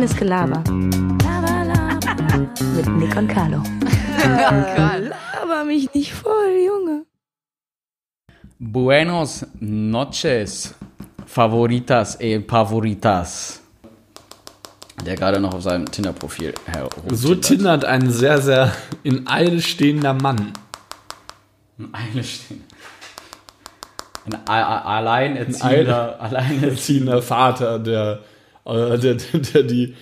Reines Gelaber. Laber, laber. Mit Nick und Carlo. Laber mich nicht voll, Junge. Buenos noches, favoritas e favoritas. Der gerade noch auf seinem Tinder-Profil herumtindert. So tindert ein sehr, sehr in Eile stehender Mann. Eine stehen. Ein a- a- alleinerziehender, alleinerziehender. Erziehender Vater, der, äh, der, der, die,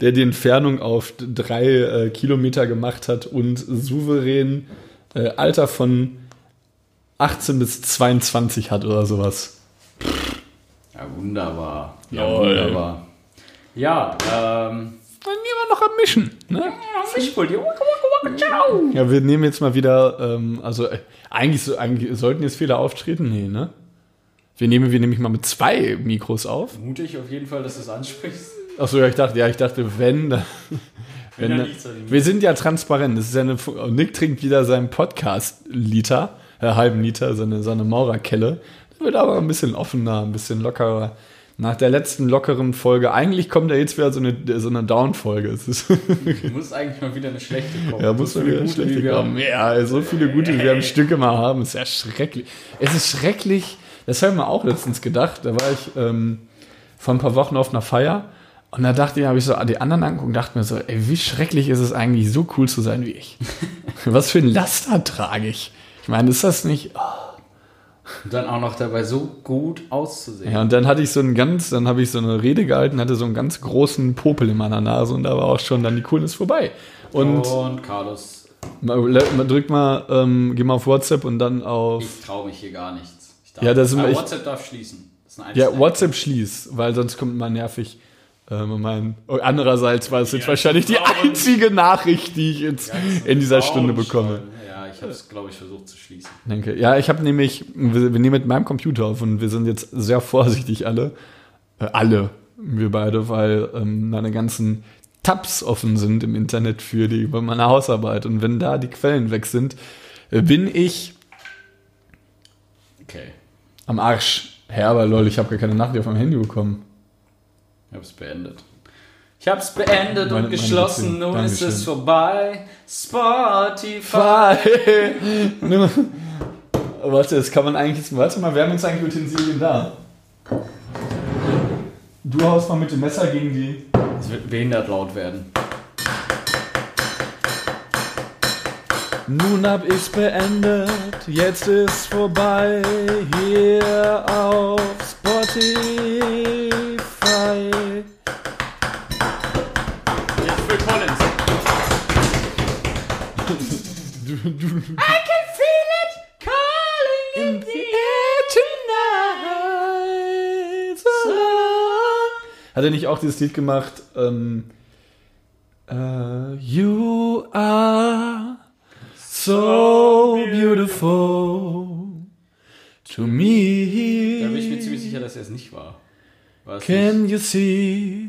der die Entfernung auf drei äh, Kilometer gemacht hat und souverän äh, Alter von 18 bis 22 hat oder sowas. Ja, wunderbar. Ja, Jawohl. wunderbar. Ja, ähm. Dann immer noch am Mischen. Ne? Ciao. Ja, wir nehmen jetzt mal wieder, ähm, also äh, eigentlich, eigentlich sollten jetzt Fehler auftreten. Nee, ne? Wir nehmen wir nämlich mal mit zwei Mikros auf. Mutig auf jeden Fall, dass du es ansprichst. Achso, ja, ich dachte, ja, ich dachte, wenn, dann, wenn, dann wir sind ja transparent. Das ist ja eine, Nick trinkt wieder seinen Podcast-Liter, äh, halben Liter, seine, seine Maurerkelle. Das wird aber ein bisschen offener, ein bisschen lockerer. Nach der letzten lockeren Folge, eigentlich kommt ja jetzt wieder so eine, so eine Down-Folge. Musst eigentlich mal wieder eine schlechte kommen. Ja, muss So viele wieder gute, schlechte kommen. haben. Ja, so viele gute, wie wir am Stück immer haben, ist ja schrecklich. Es ist schrecklich, das habe ich mir auch letztens gedacht, da war ich ähm, vor ein paar Wochen auf einer Feier und da dachte ich, habe ich so die anderen angeguckt und dachte mir so, ey, wie schrecklich ist es eigentlich, so cool zu sein wie ich. Was für ein Laster trage ich. Ich meine, ist das nicht... oh. Und dann auch noch dabei so gut auszusehen. Ja, und dann hatte ich so einen ganz, dann habe ich so eine Rede gehalten, hatte so einen ganz großen Popel in meiner Nase und da war auch schon dann die Coolness vorbei. Und Und Carlos, mal, drück mal, ähm, geh mal auf WhatsApp und dann auf... ich traue mich hier gar nichts. Darf, Ja, das ist aber echt- WhatsApp darf schließen. Ja. WhatsApp schließ, weil sonst kommt man nervig. Ähm, mein, oh, andererseits war es jetzt wahrscheinlich die einzige Nachricht, die ich jetzt in dieser Stunde bekomme. Ja, ich habe es, glaube ich, versucht zu schließen. Denke. Ja, ich habe nämlich, wir, wir nehmen mit meinem Computer auf und wir sind jetzt sehr vorsichtig alle. Äh, alle, wir beide, weil ähm, meine ganzen Tabs offen sind im Internet für die über meine Hausarbeit. Und wenn da die Quellen weg sind, äh, bin ich Okay, am Arsch. Herr, aber lol, ich habe gar keine Nachricht auf meinem Handy bekommen. ich habe es beendet. Ich habe es beendet Meine- und geschlossen. Nun ist es vorbei. Spotify. Warte, das kann man eigentlich. Warte mal, wir haben jetzt eigentlich Utensilien da. Du haust mal mit dem Messer gegen die. Es wird behindert laut werden. Nun hab ich's beendet, jetzt ist vorbei. Hier auf Spotify. Jetzt für Collins. In the air tonight. So. Hat er nicht auch dieses Lied gemacht? Ähm, äh, you are so beautiful to Da bin ich mir me. ziemlich sicher, dass er es nicht war. War es Can you see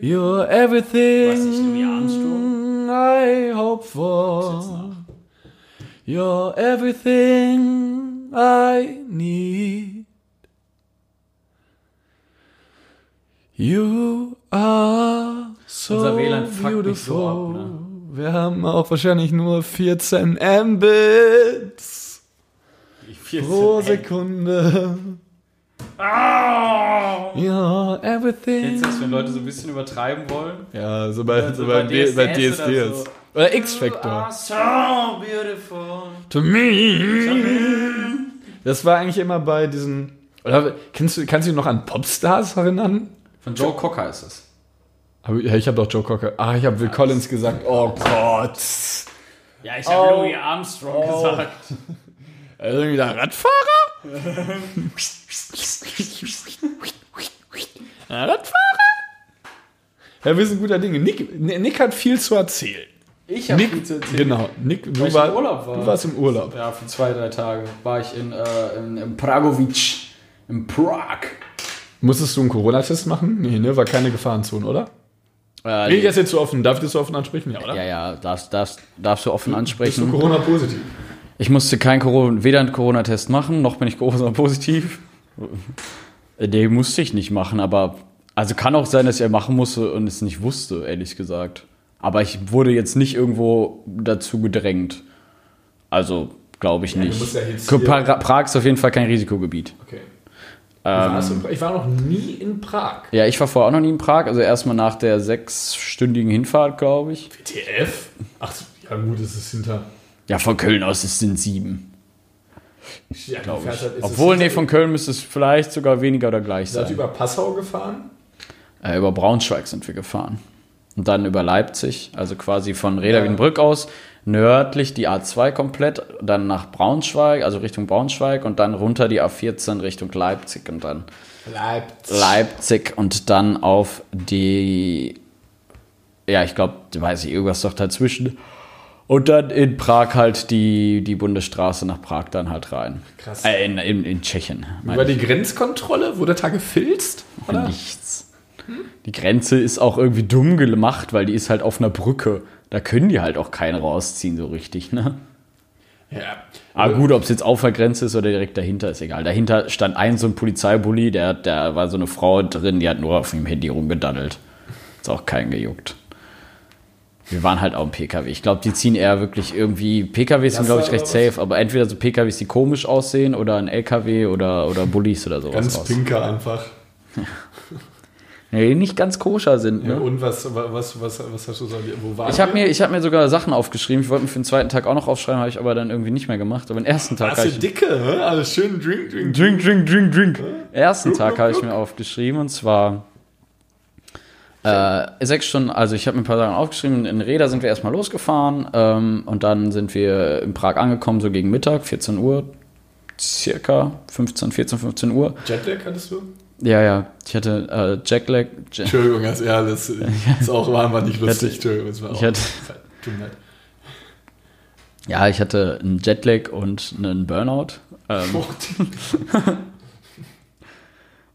you're everything Weiß nicht, Louis Armstrong? I hope for? You're everything I need. You are so Unser WLAN fuckt mich beautiful. so ab, ne? Wir haben auch wahrscheinlich nur 14 Mbits Ich 14 pro. Sekunde. Ah! You're everything. Du das, wenn Leute so ein bisschen übertreiben wollen? Ja, so bei, Also so bei, bei D- bei DSDS oder DSDS. so. X-Factor. are so beautiful. To me. Das war eigentlich immer bei diesen. Oder kennst du, kannst du dich noch an Popstars erinnern? Von Joe Cocker ist es. Ich habe doch Joe Cocker. Ah, ich habe Will Collins gesagt. Oh Gott. Ja, ich habe Oh. Louis Armstrong Oh. gesagt. Also wieder Radfahrer? Radfahrer? Ja, wir sind guter Dinge. Nick, Nick hat viel zu erzählen. Ich habe viel zu erzählen. genau. Nick, du, Weil war, im Urlaub war. du warst im Urlaub. Ja, für zwei, drei Tage war ich in, äh, in, in Pragovic. In Prag. Musstest du einen Corona-Test machen? Nee, ne? War keine Gefahrenzone, oder? Äh, das ist jetzt so offen. Darf ich das so offen ansprechen? Ja, oder? ja, ja, darfst, darfst, darfst du offen Bist du ansprechen. Corona-positiv? Ich musste kein Corona, weder einen Corona-Test machen, noch bin ich Corona-positiv. Den musste ich nicht machen, aber Also kann auch sein, dass er machen musste und es nicht wusste, ehrlich gesagt. Aber ich wurde jetzt nicht irgendwo dazu gedrängt. Also glaube ich Ja, du nicht. musst ja jetzt Prag ist auf jeden Fall kein Risikogebiet. Okay. Ich war noch nie in Prag. ja, ich war vorher auch noch nie in Prag. Also erstmal nach der sechsstündigen Hinfahrt, glaube ich. WTF? Ach, ja gut, es ist hinter. Ja, von Köln aus es sind sieben. Ja, Glaube ich. halt- Obwohl, nee, von Köln müsste es vielleicht sogar weniger oder gleich Seid sein. über Passau gefahren? Äh, über Braunschweig sind wir gefahren. Und dann über Leipzig, also quasi von Reda Wiedenbrück aus, nördlich die A2 komplett, dann nach Braunschweig, also Richtung Braunschweig und dann runter die A14 Richtung Leipzig und dann Leipzig. Leipzig und dann auf die, ja, ich glaube, weiß ich, irgendwas doch dazwischen. Und dann in Prag halt die, die Bundesstraße nach Prag dann halt rein. Krass. Äh, in, in, in Tschechien. Über ich. die Grenzkontrolle wurde da gefilzt? Oder? Nichts. Die Grenze ist auch irgendwie dumm gemacht, weil die ist halt auf einer Brücke. Da können die halt auch keine rausziehen, so richtig, ne? Ja. Aber gut, ob es jetzt auf der Grenze ist oder direkt dahinter, ist egal. Dahinter stand ein so ein Polizeibully, der, der war so eine Frau drin, die hat nur auf dem Handy rumgedaddelt. Ist auch keinen gejuckt. Wir waren halt auch im PKW. Ich glaube, die ziehen eher wirklich irgendwie. PKWs sind, glaube ich, recht safe, aber entweder so PKWs, die komisch aussehen oder ein LKW oder, oder Bullies oder sowas. Ganz pinker einfach. Nee, nicht ganz koscher sind. Ne? Ja, und was, was, was, was hast du so? Wo war Ich habe mir, ich hab mir sogar Sachen aufgeschrieben. Ich wollte mir für den zweiten Tag auch noch aufschreiben, habe ich aber dann irgendwie nicht mehr gemacht. Aber den ersten Tag habe du dicke, hä? Alles schön drink, drink. Drink, drink, drink, drink. Ersten Tag habe ich mir aufgeschrieben und zwar äh, sechs Stunden. Also ich habe mir ein paar Sachen aufgeschrieben. In Reda sind wir erstmal losgefahren ähm, und dann sind wir in Prag angekommen, so gegen Mittag, 14 Uhr, circa 15, 14, 15 Uhr. Jetlag hattest du? Ja, ja. Ich hatte äh, Jacklag. Ja, Entschuldigung, das, ja, das ist auch war einfach nicht lustig. hatte- Entschuldigung, das war auch. hatte- Tut mir leid. ja, ich hatte einen Jetlag und einen Burnout. Ähm,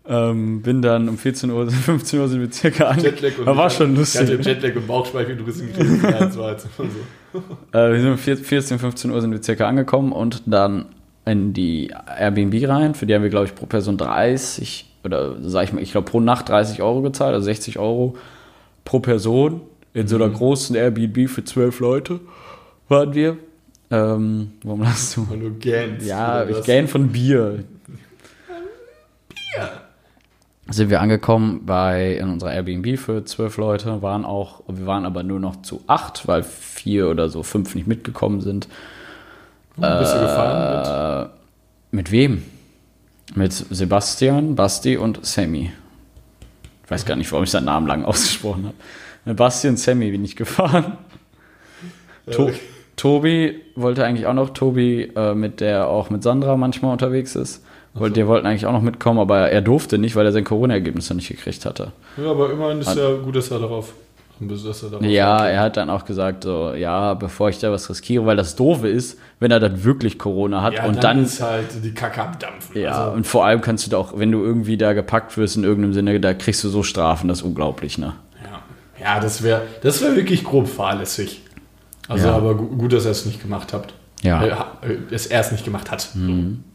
ähm, bin dann um 14 Uhr, 15 Uhr sind wir circa angekommen. Jetlag und war ich- schon Ich hatte lustig. Jetlag und Bauchspeicheldrüsen gekriegt. Ja, das war immer so. Äh, wir sind um 14, 15 Uhr sind wir circa angekommen und dann in die Airbnb rein. Für die haben wir, glaube ich, pro Person 30 oder sag ich mal, ich glaube pro Nacht 30 Euro gezahlt, also 60 Euro pro Person. In so einer Mhm. großen Airbnb für zwölf Leute waren wir. Ähm, warum lachst du? Weil du gähnst. Ja, ich gähn von Bier. Bier. Sind wir angekommen bei in unserer Airbnb für zwölf Leute, waren auch, wir waren aber nur noch zu acht, weil vier oder so fünf nicht mitgekommen sind. Bist du gefahren Äh, mit wem? Mit Sebastian, Basti und Sammy. Ich weiß gar nicht, warum ich seinen Namen lang ausgesprochen habe. Mit Basti und Sammy bin ich gefahren. To Tobi wollte eigentlich auch noch, Tobi, äh, mit der auch mit Sandra manchmal unterwegs ist. Wollte, Die wollten eigentlich auch noch mitkommen, aber er durfte nicht, weil er sein Corona-Ergebnis noch nicht gekriegt hatte. Ja, aber immerhin ist ja gut, dass er darauf. Dass er darauf Ja, er hat dann auch gesagt, so, ja, bevor ich da was riskiere, weil das Doofe ist, wenn er dann wirklich Corona hat Ja, und dann, ist halt die Kacke am Dampfen. ja, Also, und vor allem kannst du da auch, wenn du irgendwie da gepackt wirst in irgendeinem Sinne, da kriegst du so Strafen, das ist unglaublich, ne? ja. ja, das wäre das wär wirklich grob fahrlässig. Also, Ja. aber gu- gut, dass er es nicht gemacht hat. Ja. Äh, äh, es erst nicht gemacht hat.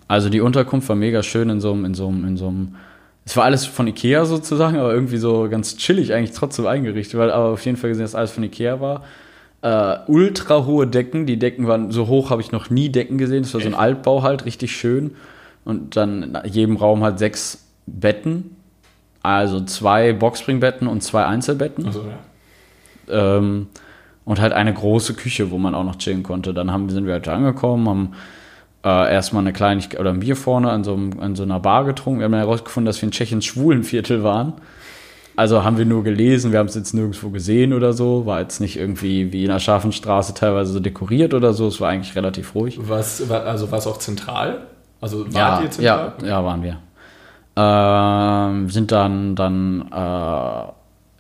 Also die Unterkunft war mega schön in so einem, in so einem, in so einem. Es war alles von Ikea sozusagen, aber irgendwie so ganz chillig eigentlich trotzdem eingerichtet, weil aber auf jeden Fall gesehen, dass alles von Ikea war. Äh, ultra hohe Decken, die Decken waren so hoch, habe ich noch nie Decken gesehen. Das war so ein? Altbau halt, richtig schön. Und dann in jedem Raum halt sechs Betten. Also zwei Boxspringbetten und zwei Einzelbetten. Also, ja. Ähm, und halt eine große Küche, wo man auch noch chillen konnte. Dann haben, sind wir halt angekommen, haben äh, erstmal eine Kleinigkeit oder ein Bier vorne an so, einem, an so einer Bar getrunken. Wir haben dann herausgefunden, dass wir in Tschechien Schwulenviertel waren. Also haben wir nur gelesen, wir haben es jetzt nirgendwo gesehen oder so. War jetzt nicht irgendwie wie in der Schafenstraße teilweise so dekoriert oder so. Es war eigentlich relativ ruhig. Was, wa- also war es auch zentral? Also wart Ja, ihr zentral? ja, ja, waren wir. Ähm, sind dann, dann äh,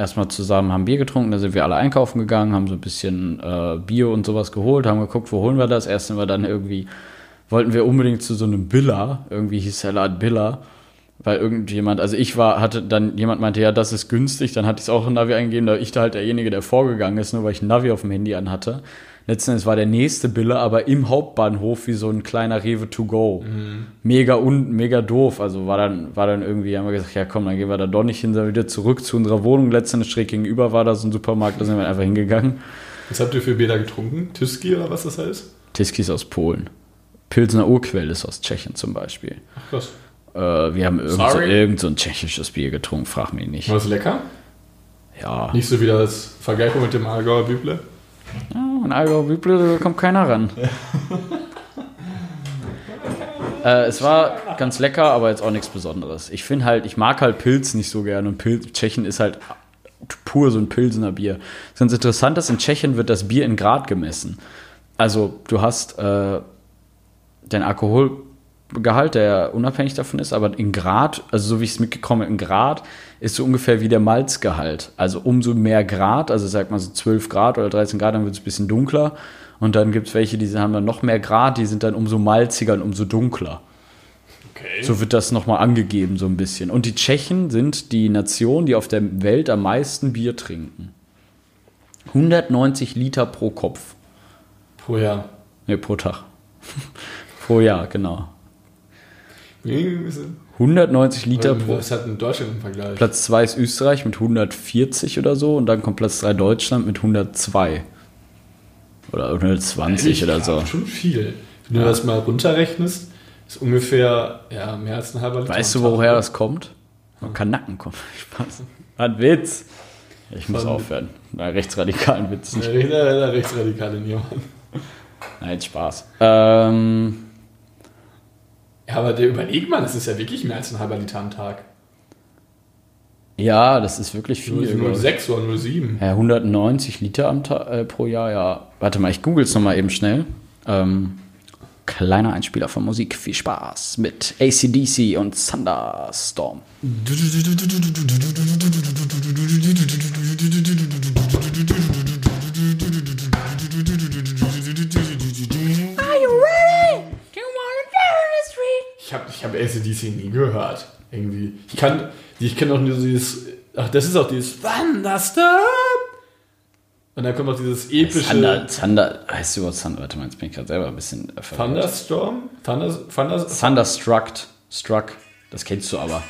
erstmal zusammen, haben Bier getrunken, dann sind wir alle einkaufen gegangen, haben so ein bisschen äh, Bier und sowas geholt, haben geguckt, wo holen wir das. Erst sind wir dann irgendwie, wollten wir unbedingt zu so einem Billa, irgendwie hieß der Laden Billa. weil irgendjemand, also ich war, hatte dann, jemand meinte, ja, das ist günstig, dann hatte ich es auch in Navi eingegeben, da ich da halt derjenige, der vorgegangen ist, nur weil ich ein Navi auf dem Handy anhatte. Letzten Endes war der nächste Bille aber im Hauptbahnhof wie so ein kleiner Rewe to go. Mega un, mega doof. Also war dann, war dann irgendwie, haben wir gesagt, ja komm, dann gehen wir da doch nicht hin, sondern wieder zurück zu unserer Wohnung. Letztendlich schräg gegenüber war da so ein Supermarkt, da sind wir einfach hingegangen. Was habt ihr für Bier da getrunken? Tyski oder was das heißt? Tiski ist aus Polen. Pilsner Urquell ist aus Tschechien zum Beispiel. Ach krass. Äh, wir haben irgend so, irgend so ein tschechisches Bier getrunken, frag mich nicht. War das lecker? Ja, Nicht so wie das Vergleichung mit dem Allgäuer Büble? An Allgäu Büble kommt keiner ran. äh, es war ganz lecker, aber jetzt auch nichts Besonderes. Ich finde halt, ich mag halt Pilz nicht so gern und Pilz, Tschechien ist halt pur so ein Pilsener Bier. Das ist ganz interessant, dass in Tschechien wird das Bier in Grad gemessen. Also du hast äh, den Alkoholgehalt, der unabhängig davon ist, aber in Grad, also so wie ich es mitgekommen habe, in Grad ist so ungefähr wie der Malzgehalt. Also umso mehr Grad, also sag mal so 12 Grad oder 13 Grad, dann wird es ein bisschen dunkler. Und dann gibt es welche, die haben dann noch mehr Grad, die sind dann umso malziger und umso dunkler. Okay. So wird das nochmal angegeben, so ein bisschen. Und die Tschechen sind die Nation, die auf der Welt am meisten Bier trinken. 190 Liter pro Kopf. Pro Jahr. Ne, pro Tag. pro Jahr, genau. Bisschen. 190 Liter pro. Das hat in Deutschland im Vergleich. Platz 2 ist Österreich mit 140 oder so und dann kommt Platz 3 Deutschland mit 102. Oder 120 Ehrlich, oder ja, so. Schon viel. Wenn du das mal runterrechnest, ist ungefähr ja, mehr als ein halber Liter. Weißt du, woher das kommt? Von Kanacken kommt. Spaß. Ein Witz. Ich muss Von- aufhören. Na, rechtsradikalen Witz. Der rechtsradikale. Nein, Spaß. Ähm, Ja, aber der überlegt man, das ist ja wirklich mehr als ein halber Liter am Tag. ja, das ist wirklich viel. glaub ich. 06 oder 07. Ja, 190 Liter am Ta äh, pro Jahr, ja. Warte mal, ich google es nochmal eben schnell. Ähm, kleiner Einspieler von Musik. Viel Spaß mit ACDC und Thunderstorm. Ich habe ich hab ACDC nie gehört. Irgendwie. Ich kann, ich kenne auch nur dieses. Ach, das ist auch dieses Thunderstorm. Und dann kommt auch dieses epische. Thunder, Thunder, heißt du überhaupt Thunder? Warte mal, jetzt bin ich gerade selber ein bisschen äh, verwirrt. Thunderstorm? Thunder, Thunder, Thunderstruck. Struck. Das kennst du aber.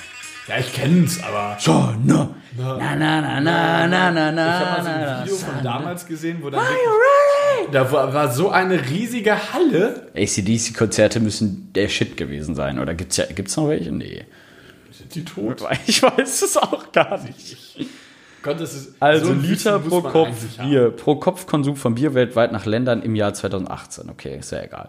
Ja, ich kenn's, aber. So, no. Na, na, na, na, na, na, Ich na. habe mal so ein Video von damals gesehen, wo dann wirklich, da war, war so eine riesige Halle. ACDC-Konzerte müssen der Shit gewesen sein. Oder gibt's ja, gibt's noch welche? Nee. Sind die tot? Ich weiß es auch gar nicht. Gott, das ist Also so Liter pro Kopf. Bier, pro Kopfkonsum von Bier weltweit nach Ländern im Jahr 2018. Okay, ist ja egal.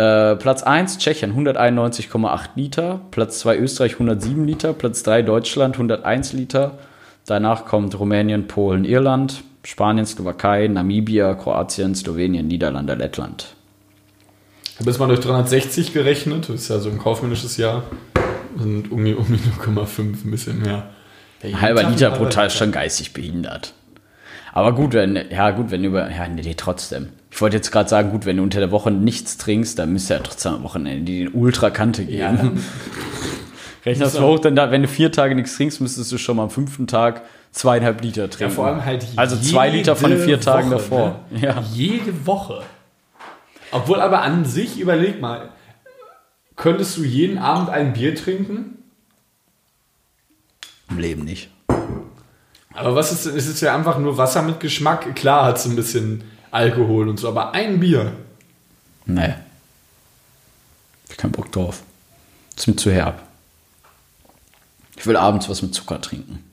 Äh, Platz 1 Tschechien 191,8 Liter, Platz 2 Österreich 107 Liter, Platz 3 Deutschland 101 Liter. Danach kommt Rumänien, Polen, Irland, Spanien, Slowakei, Namibia, Kroatien, Slowenien, Niederlande, Lettland. Ich habe jetzt mal durch 360 gerechnet. Das ist ja so ein kaufmännisches Jahr. Und um die, um die 0,5 ein bisschen mehr. Ein halber Liter pro Tag ist schon geistig behindert. Aber gut, wenn, ja gut, wenn du über, ja, nee, trotzdem. Ich wollte jetzt gerade sagen, gut, wenn du unter der Woche nichts trinkst, dann müsst ihr ja trotzdem am Wochenende die Ultrakante geben. Ja, das mal hoch, dann da, wenn du vier Tage nichts trinkst, müsstest du schon mal am fünften Tag zweieinhalb Liter trinken. Ja, vor allem halt Also zwei Liter von den jede vier Tagen Woche, davor. Ne? Ja. Jede Woche. Obwohl aber an sich, überleg mal, könntest du jeden Abend ein Bier trinken? Im Leben nicht. Aber was ist, es ist ja einfach nur Wasser mit Geschmack. Klar hat es ein bisschen Alkohol und so, aber ein Bier. Nee. Ich hab keinen Bock drauf. ist mir zu herb. Ich will abends was mit Zucker trinken.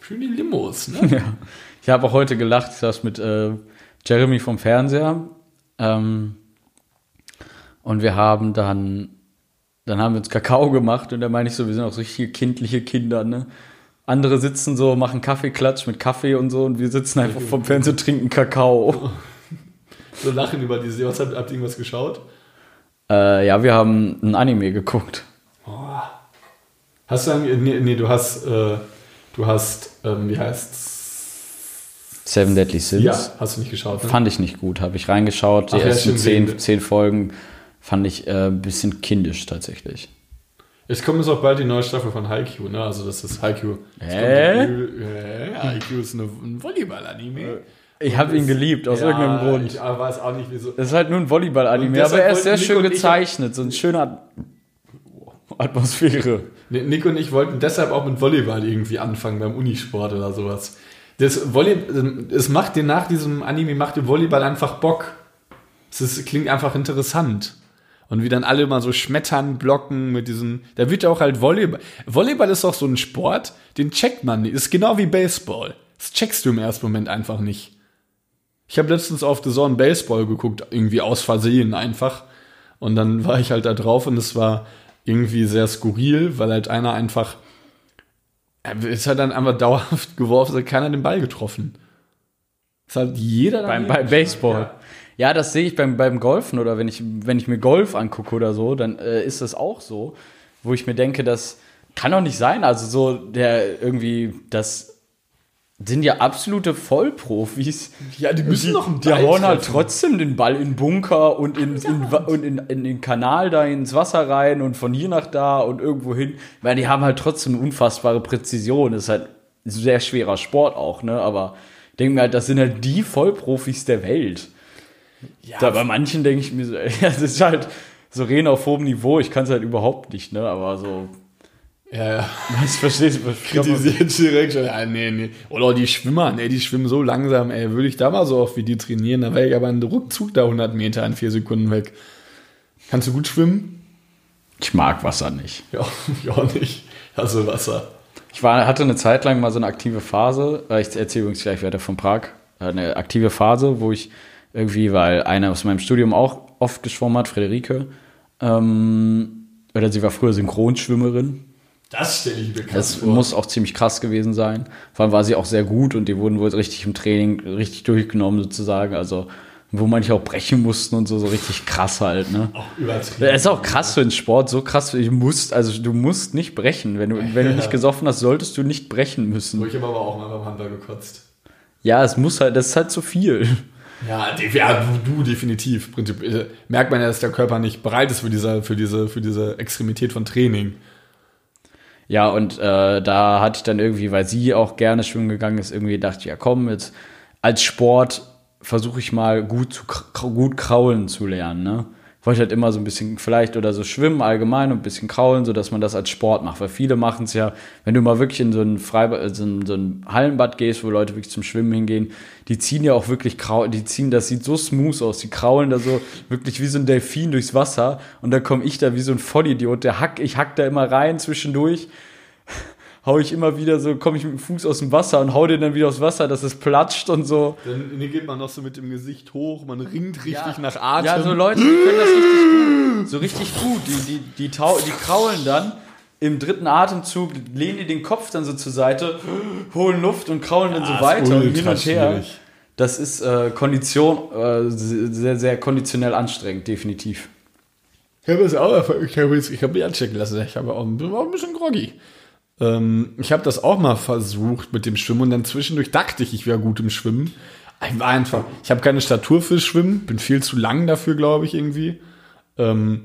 Schön die Limos, ne? Ja. Ich habe auch heute gelacht, ich saß mit äh, Jeremy vom Fernseher. Ähm, und wir haben dann, dann haben wir uns Kakao gemacht und da meine ich so, wir sind auch so richtige kindliche Kinder, ne? Andere sitzen so, machen Kaffeeklatsch mit Kaffee und so und wir sitzen einfach vom Fernseher und trinken Kakao. So lachen über diese. Was habt, habt ihr irgendwas geschaut? Äh, ja, wir haben ein Anime geguckt. Hast du nee, nee, du hast, äh, du hast, ähm, wie heißt's? Seven Deadly Sins. Ja, hast du nicht geschaut, ne? Fand ich nicht gut. Habe ich reingeschaut. Die Ach ja, ersten stimmt, zehn, zehn Folgen fand ich äh, ein bisschen kindisch tatsächlich. Es kommt jetzt auch bald die neue Staffel von Haikyuu, ne? Also das ist Haikyuu. Hä? Haikyuu ist eine, ein Volleyball-Anime. Ich habe ihn geliebt, aus Ja, irgendeinem Grund. Ich weiß auch nicht, wieso. Das ist halt nur ein Volleyball-Anime, aber er ist sehr Nico schön gezeichnet. So eine schöne At Atmosphäre. Nick und ich wollten deshalb auch mit Volleyball irgendwie anfangen beim Unisport oder sowas. Das Volley es macht dir nach diesem Anime macht dir Volleyball einfach Bock. Es ist, klingt einfach interessant. Und wie dann alle mal so schmettern, blocken mit diesen. Da wird ja auch halt Volleyball. Volleyball ist auch so ein Sport, den checkt man nicht. Ist genau wie Baseball. Das checkst du im ersten Moment einfach nicht. Ich habe letztens auf The Zone Baseball geguckt, irgendwie aus Versehen einfach. Und dann war ich halt da drauf und es war irgendwie sehr skurril, weil halt einer einfach. Ist halt dann einfach dauerhaft geworfen, es hat keiner den Ball getroffen. Es hat jeder Beim, beim Baseball. geschlagen, Ja. das sehe ich beim, beim Golfen oder wenn ich, wenn ich mir Golf angucke oder so, dann äh, ist das auch so, wo ich mir denke, das kann doch nicht sein. Also so, der irgendwie, das sind ja absolute Vollprofis. Ja, die müssen noch einen Die Ball hauen halt trotzdem den Ball in Bunker und, in, in, und in, in den Kanal da ins Wasser rein und von hier nach da und irgendwo hin. Weil die haben halt trotzdem unfassbare Präzision. Das ist halt ein sehr schwerer Sport auch, ne? Aber ich denke mir halt, das sind halt die Vollprofis der Welt. Ja, Da bei manchen denke ich mir so, ey, das ist halt so reden auf hohem Niveau. Ich kann es halt überhaupt nicht, ne? Aber so, ja, ja. was verstehst du? Kritisiert direkt schon. Ja, nee, nee. Oder die Schwimmer, nee, die schwimmen so langsam, ey. Würde ich da mal so oft wie die trainieren, dann wäre ich aber einen Ruckzug da 100 Meter in vier Sekunden weg. Kannst du gut schwimmen? Ich mag Wasser nicht. Ja, ich auch nicht. Also Wasser. Ich war, hatte eine Zeit lang mal so eine aktive Phase, äh, ich erzähle übrigens gleich weiter von Prag, äh, eine aktive Phase, wo ich irgendwie, weil eine aus meinem Studium auch oft geschwommen hat, Frederike, ähm, oder sie war früher Synchronschwimmerin. Das stelle ich mir krass Das vor. muss auch ziemlich krass gewesen sein. Vor allem war sie auch sehr gut und die wurden wohl richtig im Training richtig durchgenommen sozusagen. Also wo manche auch brechen mussten und so, so richtig krass halt, ne? auch übertrieben. Das ist auch krass für den Sport, so krass. Du musst, also du musst nicht brechen. Wenn du, wenn du nicht gesoffen hast, solltest du nicht brechen müssen. Ich habe aber auch mal beim Handball gekotzt. Ja, es muss halt, das ist halt zu viel. Ja, de- ja du, definitiv. Prinzip, äh, merkt man ja, dass der Körper nicht bereit ist für diese, für diese, für diese Extremität von Training. Ja, und äh, da hatte ich dann irgendwie, weil sie auch gerne schwimmen gegangen ist, irgendwie dachte ich, ja komm, jetzt als Sport versuche ich mal gut, zu, gut kraulen zu lernen, ne? Wollte halt immer so ein bisschen vielleicht oder so schwimmen allgemein und ein bisschen kraulen, so dass man das als Sport macht. Weil viele machen es ja, wenn du mal wirklich in so ein Freibad, äh, so ein, so ein Hallenbad gehst, wo Leute wirklich zum Schwimmen hingehen, die ziehen ja auch wirklich kraulen, die ziehen, das sieht so smooth aus, die kraulen da so wirklich wie so ein Delfin durchs Wasser und dann komme ich da wie so ein Vollidiot, der hack, ich hack da immer rein zwischendurch hau ich immer wieder so, komme ich mit dem Fuß aus dem Wasser und hau den dann wieder aufs Wasser, dass es platscht und so. Dann geht man noch so mit dem Gesicht hoch, man ringt richtig Ja. nach Atem. Ja, so Leute, die können das richtig gut. So richtig gut. Die, die, die, tau die kraulen dann im dritten Atemzug, lehnen die den Kopf dann so zur Seite, holen Luft und kraulen dann so weiter und hin und her. schwierig. Das ist äh, Kondition, äh, sehr, sehr konditionell anstrengend, definitiv. Ich habe es auch, ich habe habe mich anchecken lassen. Ich habe auch, bin auch ein bisschen groggy. Ähm, ich habe das auch mal versucht mit dem Schwimmen und dann zwischendurch dachte ich, ich wäre gut im Schwimmen. Ich war einfach, ich habe keine Statur fürs Schwimmen, bin viel zu lang dafür, glaube ich, irgendwie. Ähm,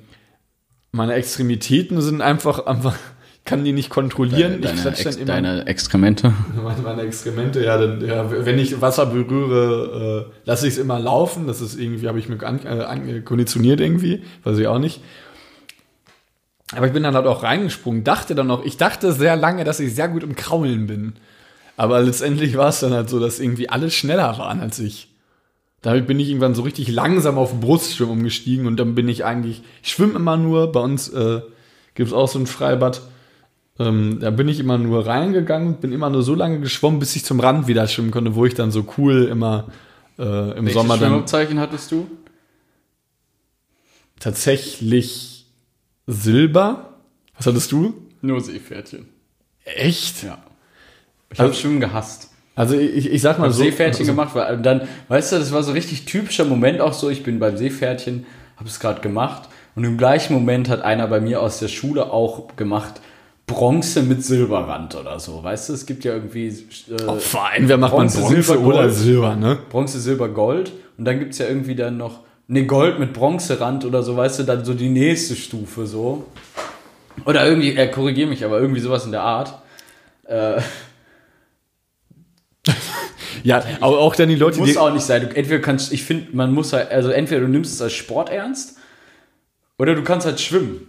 meine Extremitäten sind einfach, einfach, ich kann die nicht kontrollieren. Deine, ich klatsch Ex dann immer. deine Exkremente. Meine, meine Exkremente, ja, dann, ja, wenn ich Wasser berühre, äh, lasse ich es immer laufen. Das ist irgendwie, habe ich mir an, äh, konditioniert irgendwie, weiß ich auch nicht. Aber ich bin dann halt auch reingesprungen, dachte dann noch, ich dachte sehr lange, dass ich sehr gut im Kraulen bin. Aber letztendlich war es dann halt so, dass irgendwie alle schneller waren als ich. Damit bin ich irgendwann so richtig langsam auf Brustschwimmen umgestiegen und dann bin ich eigentlich, ich schwimme immer nur, bei uns äh, gibt es auch so ein Freibad, ähm, da bin ich immer nur reingegangen bin immer nur so lange geschwommen, bis ich zum Rand wieder schwimmen konnte, wo ich dann so cool immer äh, im Sommer dann Schwimmabzeichen hattest du? tatsächlich Silber. Was hattest du? Nur Seepferdchen. Echt? Ja. Ich habe Also- Schwimmen gehasst. Also ich, ich sag mal Hab so. Seepferdchen also, gemacht, weil dann, weißt du, das war so richtig typischer Moment auch so, ich bin beim Seepferdchen, habe es gerade gemacht und im gleichen Moment hat einer bei mir aus der Schule auch gemacht, Bronze mit Silberrand oder so, weißt du, es gibt ja irgendwie äh, Oh, Verein, wer macht Bronze, man Bronze Silber, oder. Silber, ne? Bronze, Silber, Gold und dann gibt es ja irgendwie dann noch, ne, Gold mit Bronzerand oder so, weißt du, dann so die nächste Stufe so. Oder irgendwie, äh, korrigier mich, aber irgendwie sowas in der Art. Äh, Ja, auch, auch dann die Leute, muss die. auch nicht sein. Du, entweder kannst, ich finde, man muss halt, also entweder du nimmst es als Sport ernst oder du kannst halt schwimmen.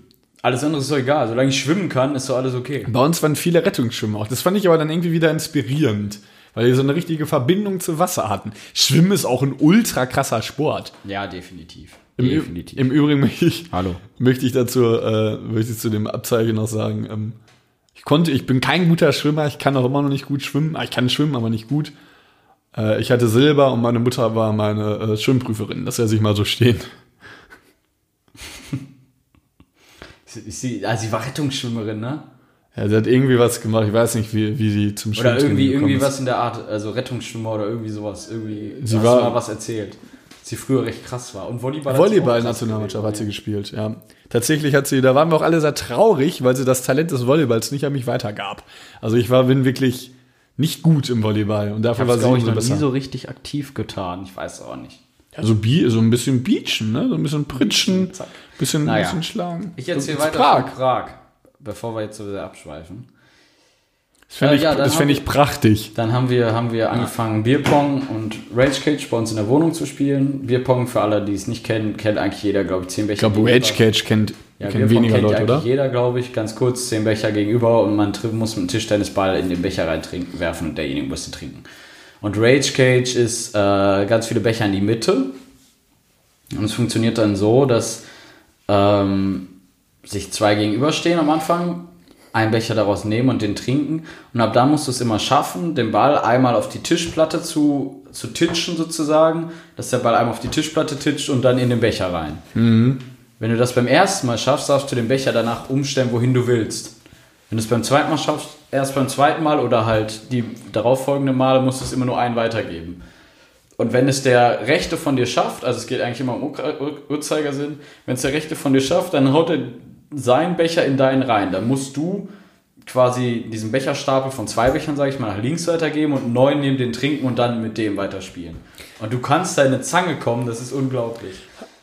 Alles andere ist doch egal. Solange ich schwimmen kann, ist doch alles okay. Bei uns waren viele Rettungsschwimmer auch. Das fand ich aber dann irgendwie wieder inspirierend, weil die so eine richtige Verbindung zu Wasser hatten. Schwimmen ist auch ein ultra krasser Sport. Ja, definitiv. Im, definitiv. Im Übrigen möchte ich, Hallo. möchte ich dazu, äh, möchte ich zu dem Abzeichen noch sagen, ähm, ich konnte, ich bin kein guter Schwimmer, ich kann auch immer noch nicht gut schwimmen. Ah, Ich kann schwimmen, aber nicht gut. Äh, ich hatte Silber und meine Mutter war meine äh, Schwimmprüferin. Das lässt sich mal so stehen. Sie, ah, sie war Rettungsschwimmerin, ne? Ja, sie hat irgendwie was gemacht. Ich weiß nicht, wie, wie sie zum Schwimmen Oder irgendwie, irgendwie ist. was in der Art, also Rettungsschwimmer oder irgendwie sowas. Irgendwie, Sie hast war- mal was erzählt. Sie früher recht krass war. Und Volleyball Volleyball-Nationalmannschaft krass hat sie gespielt, ja. Tatsächlich hat sie, da waren wir auch alle sehr traurig, weil sie das Talent des Volleyballs nicht an mich weitergab. Also ich war, bin wirklich nicht gut im Volleyball und dafür Ich war habe sie glaube ich umso noch nie besser. so richtig aktiv getan. Ich weiß auch nicht. ja, so, so ein bisschen Beachen, ne? So ein bisschen Pritschen, Zack. bisschen, Naja. bisschen schlagen. Ich erzähle weiter Prag. von Prag, bevor wir jetzt so sehr abschweifen. Das fände Äh, ich, ja, dann das fänd ich prachtig. Dann haben wir, haben wir angefangen, Bierpong und Rage Cage bei uns in der Wohnung zu spielen. Bierpong, für alle, die es nicht kennen, kennt eigentlich jeder, glaube ich, zehn Becher. Ich glaube. Rage Cage kennt, Ja, Bierpong weniger kennt Leute, eigentlich oder? jeder, glaube ich. Ganz kurz, zehn Becher gegenüber und man muss mit dem Tischtennisball in den Becher rein trinken, werfen und derjenige muss den trinken. Und Rage Cage ist äh, ganz viele Becher in die Mitte. Und es funktioniert dann so, dass ähm, sich zwei gegenüberstehen am Anfang, einen Becher daraus nehmen und den trinken. Und ab da musst du es immer schaffen, den Ball einmal auf die Tischplatte zu, zu titschen sozusagen, dass der Ball einmal auf die Tischplatte titscht und dann in den Becher rein. Wenn du das beim ersten Mal schaffst, darfst du den Becher danach umstellen, wohin du willst. Wenn du es beim zweiten Mal schaffst, erst beim zweiten Mal oder halt die darauffolgenden Male, musst du es immer nur einen weitergeben. Und wenn es der Rechte von dir schafft, also es geht eigentlich immer um Uhrzeigersinn, wenn es der Rechte von dir schafft, dann haut er seinen Becher in deinen rein. Dann musst du quasi diesen Becherstapel von zwei Bechern, sage ich mal, nach links weitergeben und neuen neben den trinken und dann mit dem weiterspielen. Und du kannst da in eine Zange kommen, das ist unglaublich.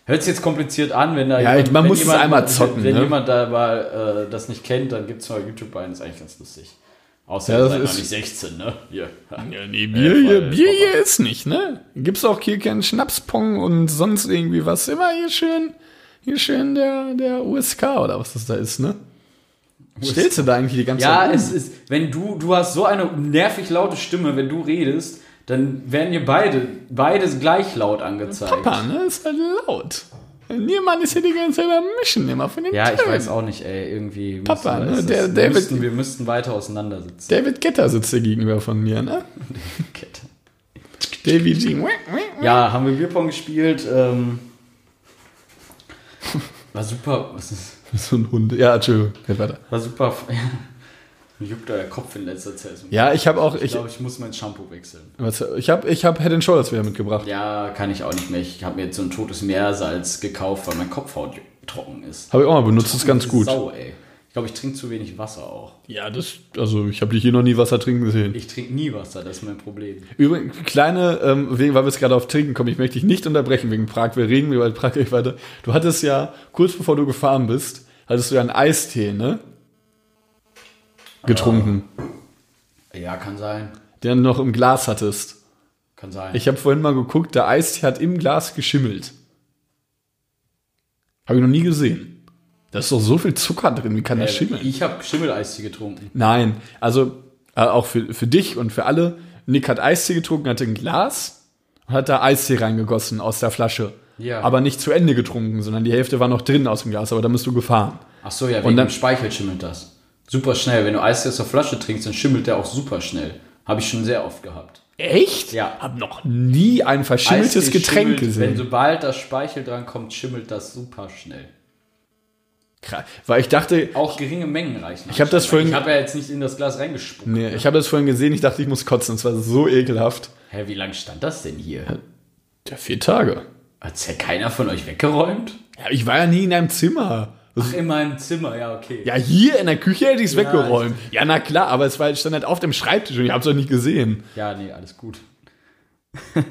Hört sich jetzt kompliziert an, wenn da Ja, jemand, man wenn muss es einmal zocken, Wenn, wenn ne? jemand da mal äh, das nicht kennt, dann gibt es mal YouTube ein, ist eigentlich ganz lustig. Außer Ja, ihr das seid noch ist- nicht 16, ne? Hier. Ja, nee, Bier, hier, voll, Bier hier ist nicht, ne? Gibt's auch hier keinen Schnapspong und sonst irgendwie was. Immer hier schön, hier schön der, der USK oder was das da ist, ne? Stellst du da eigentlich die ganze Ja, Zeit? um? es ist, wenn du, du hast so eine nervig laute Stimme, wenn du redest, dann werden dir beide, beide gleich laut angezeigt. Papa, ne? Ist halt laut. Niemand ist hier die ganze Zeit am Mischen, immer von den Ja, ich Tönen. weiß auch nicht, ey, irgendwie. Papa, müssen wir- ne, der- das- wir, müssten, wir müssten weiter auseinander sitzen. David Getter sitzt hier gegenüber von mir, ne? Davy G. Ja, haben wir Bierpong gespielt. Ähm, war super. Was ist, So ein Hund. Ja, Entschuldigung. Red weiter. war super. Mir juckt der Kopf in letzter Zeit. Ja, ich habe auch, Ich ich, glaube, ich muss mein Shampoo wechseln. was, ich habe ich hab Head and Shoulders wieder mitgebracht. Ja, kann ich auch nicht mehr. Ich habe mir jetzt so ein totes Meersalz gekauft, weil mein Kopfhaut trocken ist. Habe ich auch mal benutzt, ist ganz gut. Sau, ey. Ich glaube, ich trinke zu wenig Wasser auch. Ja, das, also ich habe dich hier noch nie Wasser trinken gesehen. Ich trinke nie Wasser, das ist mein Problem. Übrigens, kleine, ähm, wegen, weil wir jetzt gerade auf Trinken kommen, ich möchte dich nicht unterbrechen wegen Prag. Wir reden über Prag gleich weiter. Du hattest ja, kurz bevor du gefahren bist, hattest du ja einen Eistee, ne? Getrunken, Ja, kann sein. den du noch im Glas hattest. Kann sein. Ich habe vorhin mal geguckt, der Eistee hat im Glas geschimmelt. Habe ich noch nie gesehen. Da ist doch so viel Zucker drin, wie kann das äh, schimmeln? ich habe Schimmeleistee getrunken. Nein, also äh, auch für, für dich und für alle. Nick hat Eistee getrunken, hatte ein Glas und hat da Eistee reingegossen aus der Flasche. Ja. Aber nicht zu Ende getrunken, sondern die Hälfte war noch drin aus dem Glas, aber da bist du gefahren. Ach so, ja, Und wegen dann- dem Speichel schimmelt das. Super schnell. Wenn du Eistee aus der Flasche trinkst, dann schimmelt der auch super schnell. Habe ich schon sehr oft gehabt. Echt? Ja. Hab noch nie ein verschimmeltes Eistee Getränk schimmelt, Wenn gesehen. sobald das Speichel dran kommt, schimmelt das super schnell. Weil ich dachte, Auch geringe Mengen reichen. Ich hab das vorhin- Ich habe ja jetzt nicht in das Glas reingespuckt. nee, ich habe das vorhin gesehen, ich dachte, ich muss kotzen. Es war so ekelhaft. Hä, wie lange stand das denn hier? Ja, vier Tage. Hat's ja keiner von euch weggeräumt? Ja, ich war ja nie in einem Zimmer. Ach, in meinem Zimmer, ja, okay. Ja, hier in der Küche hätte ich es Ja, weggeräumt. Ja, na klar, aber es war, stand halt auf dem Schreibtisch und ich habe es doch nicht gesehen. Ja, nee, alles gut.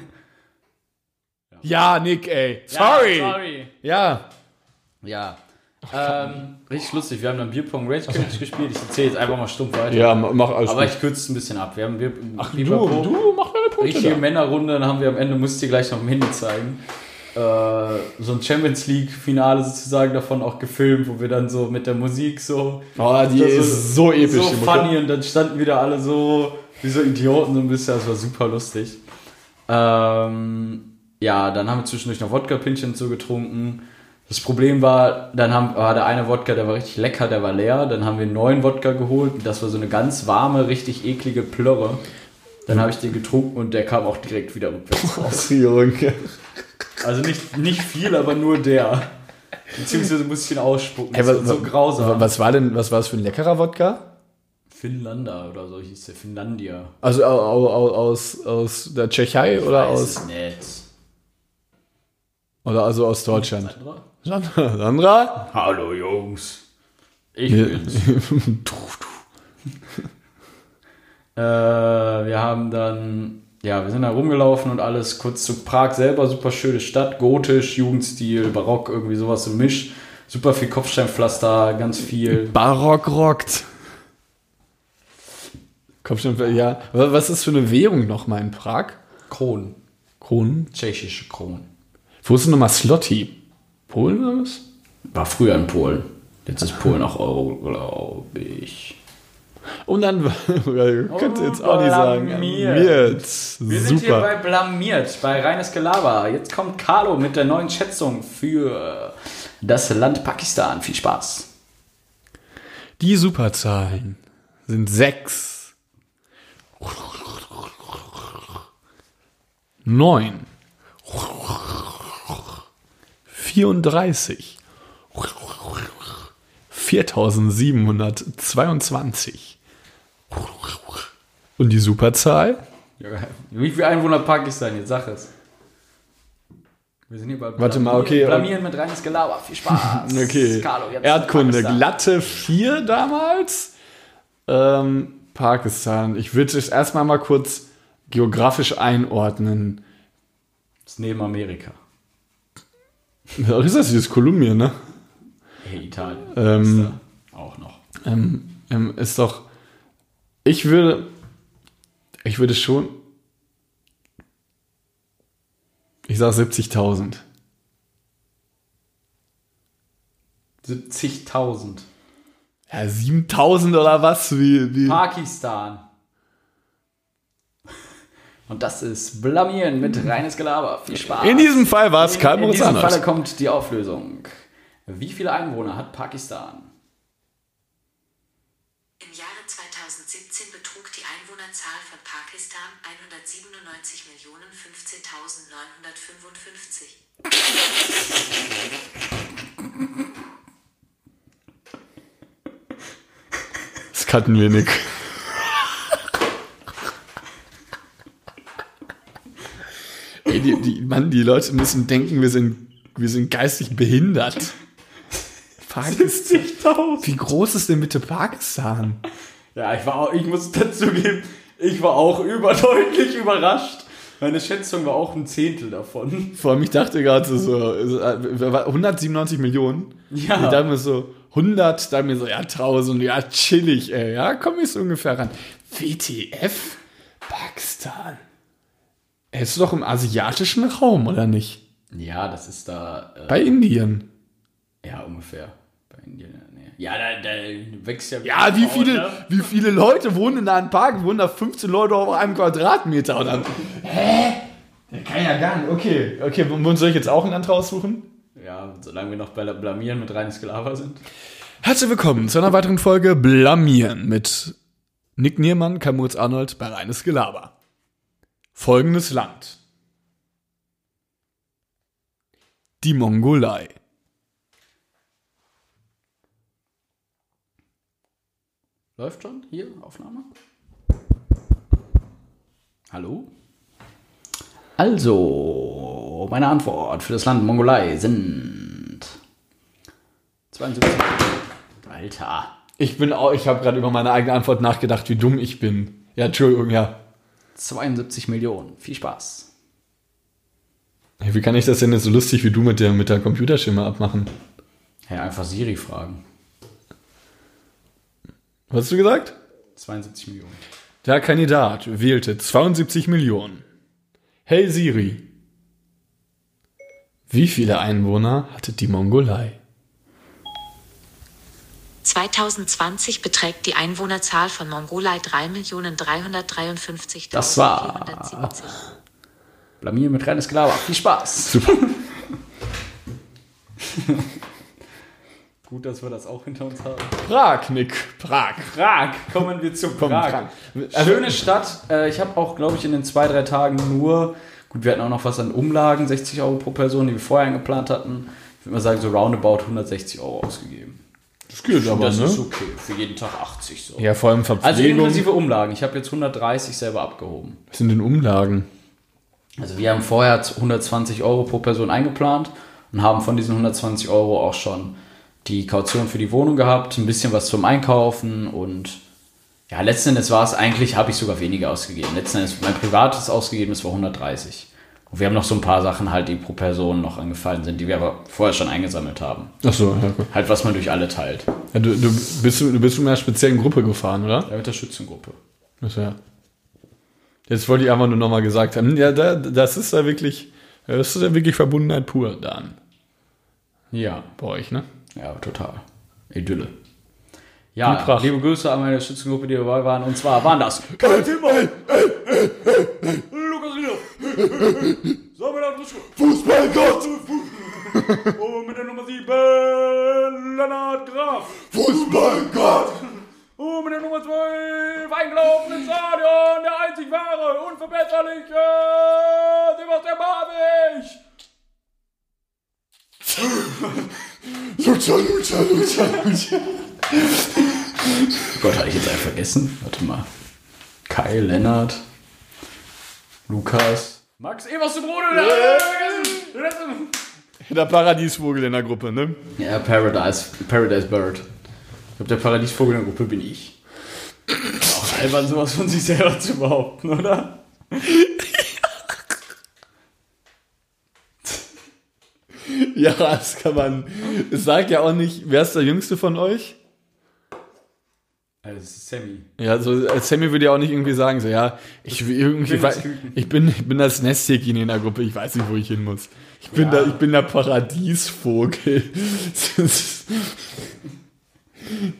Ja, Nick, ey. Sorry. Ja, sorry. Ja. Ja. Ähm, richtig lustig. Wir haben dann Bierpong Rage Challenge gespielt. Ich erzähle jetzt einfach mal stumpf weiter. Ja, mach alles Aber gut. ich kürze es ein bisschen ab. Wir haben Bier, Ach, Bier- du, du mach deine Punkte Richtige da. Männerrunde, dann haben wir am Ende, musst du dir gleich noch im Handy zeigen, äh, so ein Champions League-Finale sozusagen davon auch gefilmt, wo wir dann so mit der Musik so. Oh, die das ist so episch. So die Mucke. funny und dann standen wieder alle so wie so Idioten so ein bisschen, das war super lustig. Ähm, ja, dann haben wir zwischendurch noch Wodka-Pinchen so getrunken. Das Problem war, dann haben, war der eine Wodka, der war richtig lecker, der war leer. Dann haben wir einen neuen Wodka geholt. Das war so eine ganz warme, richtig eklige Plörre. Dann habe ich den getrunken und der kam auch direkt wieder rückwärts raus. Junge. Also nicht, nicht viel, aber nur der. Beziehungsweise musste ich ihn ausspucken. Hey, was, war so grausam. was war denn, was war das für ein leckerer Wodka? Finnlander oder so hieß der. Finnlandia. Also au- au- au- aus, aus der Tschechei oder Weiß aus, es nicht. oder also aus Deutschland? Sandra? Sandra? Sandra? Hallo Jungs. Ich Ja. bin's. Äh, wir haben dann, ja, wir sind da rumgelaufen und alles kurz zu Prag selber, super schöne Stadt, gotisch, Jugendstil, Barock, irgendwie sowas im Misch. Super viel Kopfsteinpflaster, ganz viel. Barock rockt. Kopfsteinpflaster, ja. Wa- Was ist für eine Währung nochmal in Prag? Kronen. Kronen? Tschechische Kronen. Wo ist denn nochmal Slotty? Polen oder was? War früher in Polen. Jetzt ist Polen auch Euro, glaube ich. Und dann, könnte jetzt auch nicht sagen. blamiert. Blamiert. Wir sind hier bei. Blamiert, bei reines Gelaber. Jetzt kommt Carlo mit der neuen Schätzung für das Land Pakistan. Viel Spaß. Die Superzahlen sind 6, 9, 34, 4722. Und die Superzahl? Wie viele Einwohner Pakistan? Jetzt sag es. Wir sind hier bei Warte mal, okay. Blamieren mit reines Gelaber. Viel Spaß. Okay. Carlo, Erdkunde, glatte 4 damals. Ähm, Pakistan. Ich würde es erstmal mal kurz geografisch einordnen. Das ist neben Amerika. Was ist das? Dieses Kolumbien, ne? Hey, Italien. Ähm, auch noch. ähm, ähm, ist doch. Ich würde. Ich würde schon. Ich sag 70.000. 70.000. Ja, 7.000 oder was? Wie, wie? Pakistan. Und das ist Blamieren mit reines Gelaber. Viel Spaß. In diesem Fall war es In, Karl in Moritz diesem Arnold. Falle kommt die Auflösung. Wie viele Einwohner hat Pakistan? Im Jahre 2017 betrug die Einwohnerzahl von Pakistan 197.015.955. Das kannten wir nicht. Ey, die, die, Mann, die Leute müssen denken, wir sind, wir sind geistig behindert. Pakistan. Wie groß ist denn bitte Pakistan? Ja, ich war auch, ich muss dazugeben, ich war auch überdeutlich überrascht. Meine Schätzung war auch ein Zehntel davon. Vor allem, ich dachte gerade so, so, äh, 197 Millionen. Ja. Ich dachte mir so, 100, dann mir so, ja, 1000, ja, chillig, ey, ja, komm ich so ungefähr ran. WTF? Pakistan. Ist doch im asiatischen Raum, oder nicht? Ja, das ist da. Äh, Bei Indien. ja, ungefähr. Bei Indien. Nee. Ja, da, da wächst ja. Ja, wie viele, ne? wie viele Leute wohnen in einem Park? Wohnen da 15 Leute auf einem Quadratmeter? Und dann, hä? Der kann ja gar nicht. Okay, okay, wo soll ich jetzt auch ein Land raussuchen? Ja, solange wir noch bei Blamieren mit reines Gelaber sind. Herzlich willkommen zu einer weiteren Folge Blamieren mit Nick Niermann, Kamurz Arnold bei Reines Gelaber. Folgendes Land. Die Mongolei. Läuft schon hier Aufnahme? Hallo? Also, meine Antwort für das Land Mongolei sind 72. Alter. Ich bin auch, ich habe gerade über meine eigene Antwort nachgedacht, wie dumm ich bin. Ja, Entschuldigung, ja. 72 Millionen. Viel Spaß. Wie kann ich das denn jetzt so lustig wie du mit der, mit der Computerstimme abmachen? Ja, einfach Siri fragen. Was hast du gesagt? 72 Millionen. Der Kandidat wählte 72 Millionen. Hey Siri. Wie viele Einwohner hatte die Mongolei? 2020 beträgt die Einwohnerzahl von Mongolei 3.353.470. Das war- Blamier mit reines Gelaber. Viel Spaß. Super. Gut, dass wir das auch hinter uns haben. Prag, Nick. Prag. Prag. Kommen wir zu Prag. Prag. Also- Schöne Stadt. Äh, Ich habe auch, glaube ich, in den zwei, drei Tagen nur, gut, wir hatten auch noch was an Umlagen, 60 Euro pro Person, die wir vorher eingeplant hatten. Ich würde mal sagen, so roundabout 160 Euro ausgegeben. Das geht aber, das ne? ist okay. Für jeden Tag 80 so. Ja, vor allem Also Verpflegung. inklusive Umlagen. Ich habe jetzt 130 selber abgehoben. Was sind denn Umlagen? Also wir haben vorher 120 Euro pro Person eingeplant und haben von diesen 120 Euro auch schon die Kaution für die Wohnung gehabt, ein bisschen was zum Einkaufen und ja, letzten Endes war es eigentlich, habe ich sogar weniger ausgegeben. Letzten Endes mein privates ausgegeben, das war 130. Und wir haben noch so ein paar Sachen halt, die pro Person noch angefallen sind, die wir aber vorher schon eingesammelt haben. Ach so, ja, gut. Halt, was man durch alle teilt. Ja, du, du, bist, du, bist mit einer speziellen Gruppe gefahren, oder? Ja, mit der Schützengruppe. Das ja. Jetzt wollte ich einfach nur nochmal gesagt haben, ja, da, das ist ja wirklich, das ist ja wirklich Verbundenheit pur, Dan. Ja, Bei euch, ne? ja, total. Idylle. Ja, liebe Grüße an meine Schützengruppe, die dabei waren. Und zwar waren das Lukas Samuel Fußballgott! Und mit der Nummer 7 Lennart Graf. Fußballgott! Und mit der Nummer 12 eingelaufen im Stadion. Der einzig wahre, unverbesserliche Sebastian Barwig. Lucha, Lucha, Lucha, Lucha. Gott, hatte ich jetzt einen vergessen? Warte mal. Kai, Lennart, Lukas, Max, Evers zu Bruder. den hab ich vergessen. Der Paradiesvogel in der Gruppe, ne? Ja, Paradise, Paradise Bird. Ich glaube, der Paradiesvogel in der Gruppe bin ich. Auch albern, sowas von sich selber zu behaupten, oder? Ja, das kann man. Es sagt ja auch nicht, wer ist der Jüngste von euch? Ist Sammy. Ja, so äh, Sammy würde ja auch nicht irgendwie sagen, so ja, ich irgendwie, bin Küken. ich bin, ich bin das Nesthäkchen in der Gruppe, ich weiß nicht, wo ich hin muss. Ich bin Ja. da, ich bin der Paradiesvogel.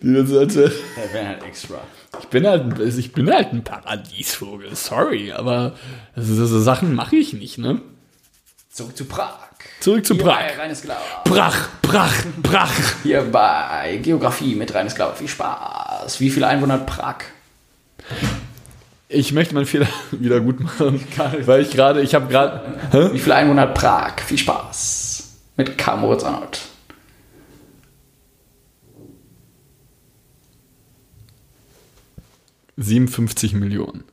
Die das hatte, wäre halt extra. ich bin halt, ein- ich bin halt ein Paradiesvogel, sorry, aber also so, so Sachen mache ich nicht, ne? Zurück zu Prag. Zurück zu Prag. Reines Glauber. Brach, Brach, Brach. Hier bei Geografie mit Reines Glauber. Viel Spaß. Wie viele Einwohner hat Prag? Ich möchte meinen Fehler wieder gut machen, weil ich gerade, ich habe gerade, Wie viele Einwohner hat Prag? Viel Spaß. Mit K. Moritz Arnold. 57 Millionen.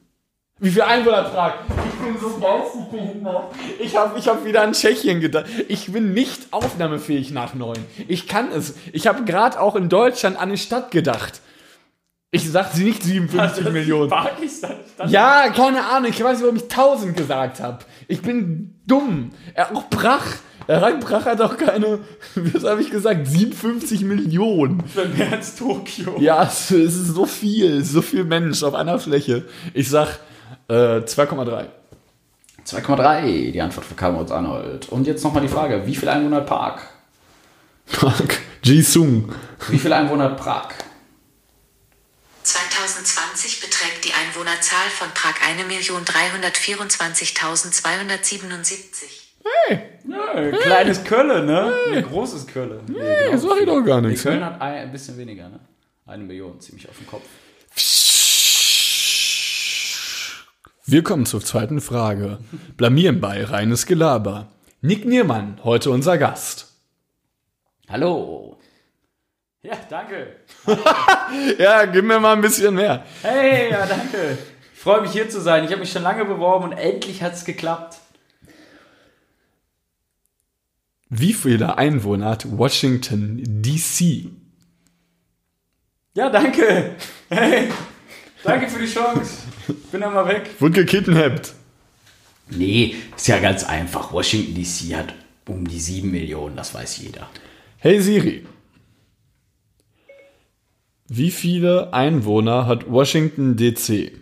Wie viel Einwohner Prag? Ich bin so geistig behindert. Ich habe ich hab wieder an Tschechien gedacht. Ich bin nicht aufnahmefähig nach neun. Ich kann es. Ich habe gerade auch in Deutschland an eine Stadt gedacht. Ich sag sie nicht 57 Millionen. Pakistan. Ja, keine Ahnung. Ich weiß nicht, warum ich 1000 gesagt habe. Ich bin dumm. Er, auch Brach. Der Rhein Brach hat auch keine, was habe ich gesagt, 57 Millionen. Mehr als Tokio. Ja, es ist so viel, so viel Mensch auf einer Fläche. Ich sag äh, 2,3. 2,3. Die Antwort für K. Moritz Arnold. Und jetzt nochmal die Frage. Wie viele Einwohner hat Prag? Prag. Jisung. Wie viele Einwohner hat Prag? 2020 beträgt die Einwohnerzahl von Prag 1.324.277. Ja, kleines Köln, ne? Ein großes Köln. Nee, genau sag ich doch gar Nee, nichts, Köln ne? hat ein, ein bisschen weniger, ne? Eine Million, ziemlich auf den Kopf. Wir kommen zur zweiten Frage. Blamieren bei reines Gelaber. Nick Niermann, heute unser Gast. Hallo. Ja, danke. Ja, gib mir mal ein bisschen mehr. Hey, ja, danke. Ich freue mich hier zu sein. Ich habe mich schon lange beworben und endlich hat es geklappt. Wie viele Einwohner hat Washington DC? Ja, danke. Hey, Danke für die Chance. Bin dann mal weg. Wurde gekidnappt. Nee, ist ja ganz einfach. Washington DC hat um die 7 Millionen, das weiß jeder. Hey Siri. Wie viele Einwohner hat Washington DC?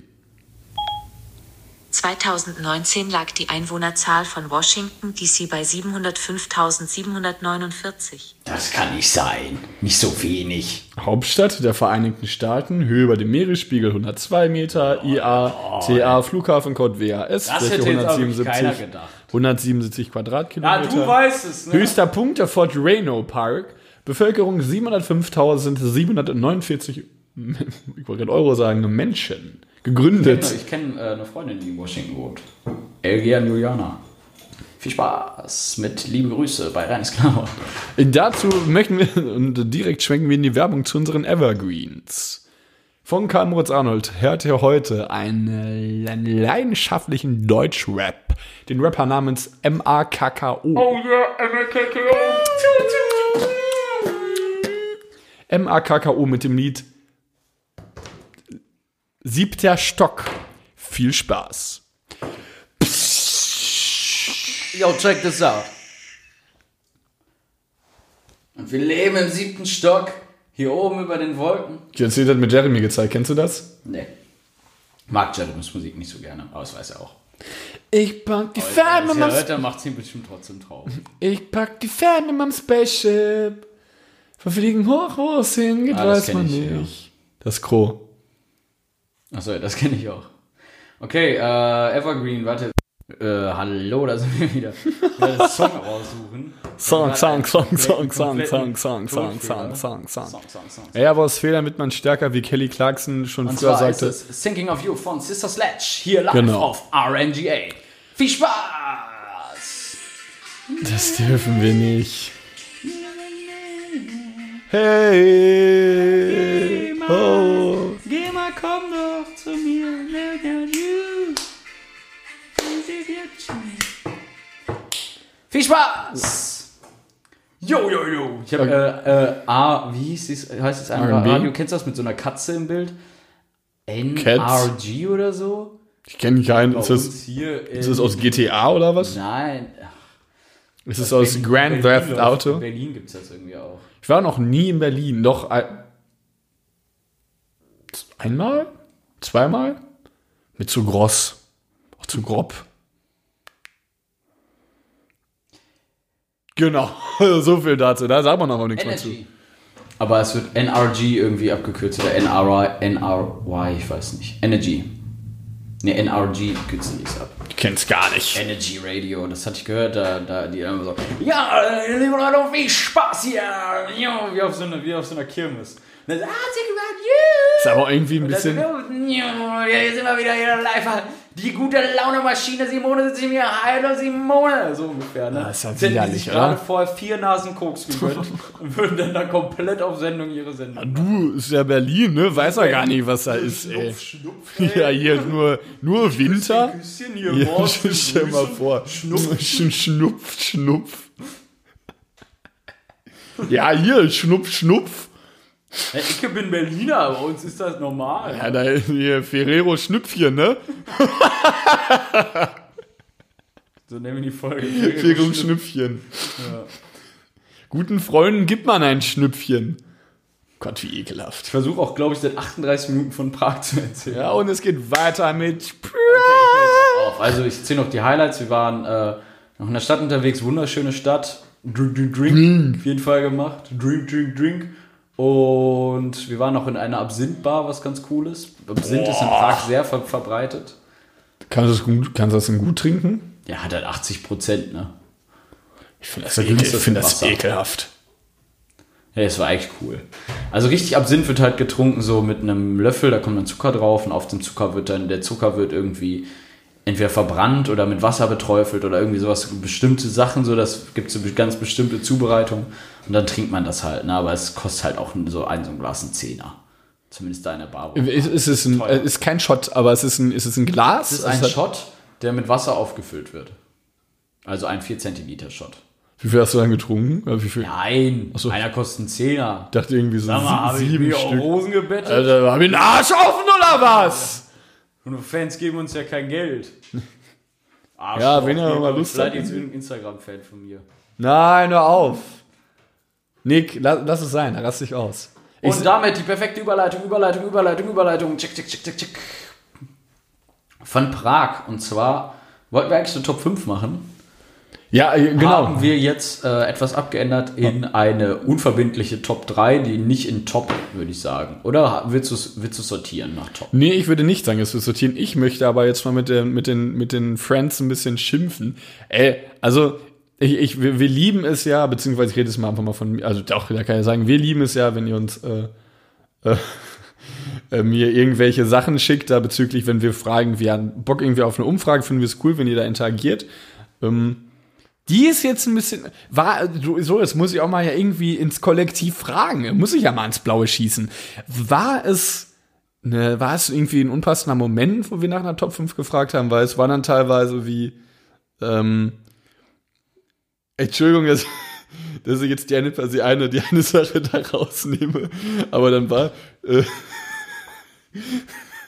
2019 lag die Einwohnerzahl von Washington DC bei 705.749. Das kann nicht sein. Nicht so wenig. Hauptstadt der Vereinigten Staaten, Höhe über dem Meeresspiegel 102 Meter, IATA, Flughafencode WAS, Das Fläche hätte jetzt auch wirklich 177, keiner gedacht. 177 Ja, Quadratkilometer. du weißt es, ne? Höchster Punkt der Fort Reno Park, Bevölkerung 705.749, ich wollte gerade Euro sagen, Menschen. Gegründet. Ich kenne äh, eine Freundin, die in Washington wohnt. Elgia Juliana. Viel Spaß mit liebe Grüße bei Reines Klammer. Dazu möchten wir, und direkt schwenken wir in die Werbung zu unseren Evergreens. Von Karl Moritz Arnold hört ihr heute einen, einen leidenschaftlichen Deutschrap. Den Rapper namens MAKKO. Oh yeah, MKKO. MAKKO mit dem Lied Siebter Stock. Viel Spaß. Yo, check this out. Und wir leben im siebten Stock, hier oben über den Wolken. Jetzt wird das mit Jeremy gezeigt. Kennst du das? Nee. Mag Jeremys Musik nicht so gerne, aber das weiß er auch. Ich pack die Ferne mit das meinem hört, dann macht ihn bestimmt trotzdem traurig. Ich pack die Ferne meinem Spaceship. Verfliegen hoch, wo es hingeht, Ah, das weiß man ich, ja. nicht. Das Crow. Achso, das kenne ich auch. Okay, äh, Evergreen, warte. Äh, hallo, da sind wir wieder. Ich werde einen Song raussuchen. Song, Song, Song, Song, Song, Song, Song, Song. Song, Song, Song. Song, Song, Song. Ja, aber es Fehler, damit man stärker wie Kelly Clarkson schon Und früher zwar ist sagte. es Thinking of You von Sister Sledge, hier live Genau. auf RNGA. Viel Spaß! Das dürfen wir nicht. Hey, oh. Zu mir. Look at you. Viel Spaß! Jo, jo, jo. Ich habe äh, äh, A, wie hieß es, heißt es einfach? Radio? Kennst du das mit so einer Katze im Bild? NRG oder so? Ich kenne keinen. Ist das, hier ist das aus GTA oder was? Nein. Ist es aus Berlin- Grand Berlin Theft Auto? In Berlin gibt es das irgendwie auch. Ich war noch nie in Berlin. Doch ein- einmal? Zweimal? Mit zu groß. Auch zu grob. Genau. so viel dazu. Da sagt man aber nichts mehr zu. Energy. Aber es wird NRG irgendwie abgekürzt oder NRY, NRY, ich weiß nicht. Energy. Ne, NRG kürzen die es ab. Ich kenn's gar nicht. Energy Radio, das hatte ich gehört, da, da die immer so, ja, liebe Leute, viel Spaß hier, ja, wie auf so einer, wie auf so einer Kirmes. Und dann ah. Ist aber irgendwie ein bisschen. ja, jetzt sind wir wieder hier live. Die gute Laune-Maschine, Simone sitzt mir, hallo Simone, so ungefähr. Ne? Das ist ja hätten die widerlich, sich gerade vorher vier Nasen Koks gegönnt und würden dann da komplett auf Sendung ihre Sendung Du, ist ja Berlin, ne? Weiß er gar nicht, was da ist, ey. Ja, hier nur, nur Winter. Küsschen hier, Ja, für stell mal vor. Schnupf. Sch- Schnupf, Schnupf. Ja, hier, Schnupf, Schnupf. Ja, ich bin Berliner, bei uns ist das normal. Ja, da hier Ferrero Schnüpfchen, ne? So nennen wir die Folge. Ferrero Schnüpfchen. Guten Freunden gibt man ein Schnüpfchen. Gott, wie ekelhaft. Ich versuche auch, glaube ich, seit 38 Minuten von Prag zu erzählen. Ja, und es geht weiter mit. auf. Also ich zähle noch die Highlights. Wir waren äh, noch in der Stadt unterwegs, wunderschöne Stadt. Drink, drink, drink. Auf jeden Fall gemacht. Drink, drink, drink. Und wir waren noch in einer Absinth-Bar, was ganz cool ist. Absinth ist in Prag sehr ver verbreitet. Kannst du das gut, kannst du das denn gut trinken? Ja, hat halt 80 Prozent, ne? Ich finde das, Das ekel, ich find das ekelhaft. Ja, es war echt cool. Also richtig Absinth wird halt getrunken so mit einem Löffel, da kommt dann Zucker drauf und auf dem Zucker wird dann, der Zucker wird irgendwie entweder verbrannt oder mit Wasser beträufelt oder irgendwie sowas, bestimmte Sachen, so, das gibt so ganz bestimmte Zubereitung und dann trinkt man das halt, ne? aber es kostet halt auch so ein, so ein Glas ein Zehner. Zumindest da in der Bar. Ist, ist, es ein, Teuer. ist kein Shot, aber es ist ein, ist es ein Glas? Es ist ein hat- Shot, der mit Wasser aufgefüllt wird. Also ein 4 Zentiliter Shot. Wie viel hast du dann getrunken? Nein, so. einer kostet einen Zehner. Ich dachte irgendwie so Sag mal, ich sieben mir auf Stück. Rosen gebettet? Alter, hab ich den Arsch offen oder was? Und Fans geben uns ja kein Geld. Ja, wenn ihr mal Lust habt. jetzt ein Instagram-Fan von mir. Nein, hör auf. Nick, lass, lass es sein, da raste ich aus. Und damit die perfekte Überleitung, Überleitung, Überleitung, Überleitung. Check, check, check, check, check. Von Prag. Und zwar wollten wir eigentlich eine Top 5 machen. Ja, äh, genau. Haben wir jetzt äh, etwas abgeändert in eine unverbindliche Top 3, die nicht in Top, würde ich sagen. Oder willst du es willst du's sortieren nach Top? Nee, ich würde nicht sagen, dass wir sortieren. Ich möchte aber jetzt mal mit, der, mit, den, mit den Friends ein bisschen schimpfen. Ey, also, ich, ich, wir, wir lieben es ja, beziehungsweise ich rede jetzt mal einfach mal von mir, also doch, da kann ich sagen, wir lieben es ja, wenn ihr uns äh, äh, äh, mir irgendwelche Sachen schickt, da bezüglich, wenn wir fragen, wir haben Bock irgendwie auf eine Umfrage, finden wir es cool, wenn ihr da interagiert. Ähm, die ist jetzt ein bisschen, war, so, das muss ich auch mal ja irgendwie ins Kollektiv fragen. Muss ich ja mal ins Blaue schießen. War es, ne, war es irgendwie ein unpassender Moment, wo wir nach einer Top 5 gefragt haben, weil es war dann teilweise wie, ähm, Entschuldigung, dass, dass ich jetzt die eine, die eine, die eine Sache da rausnehme, aber dann war, äh,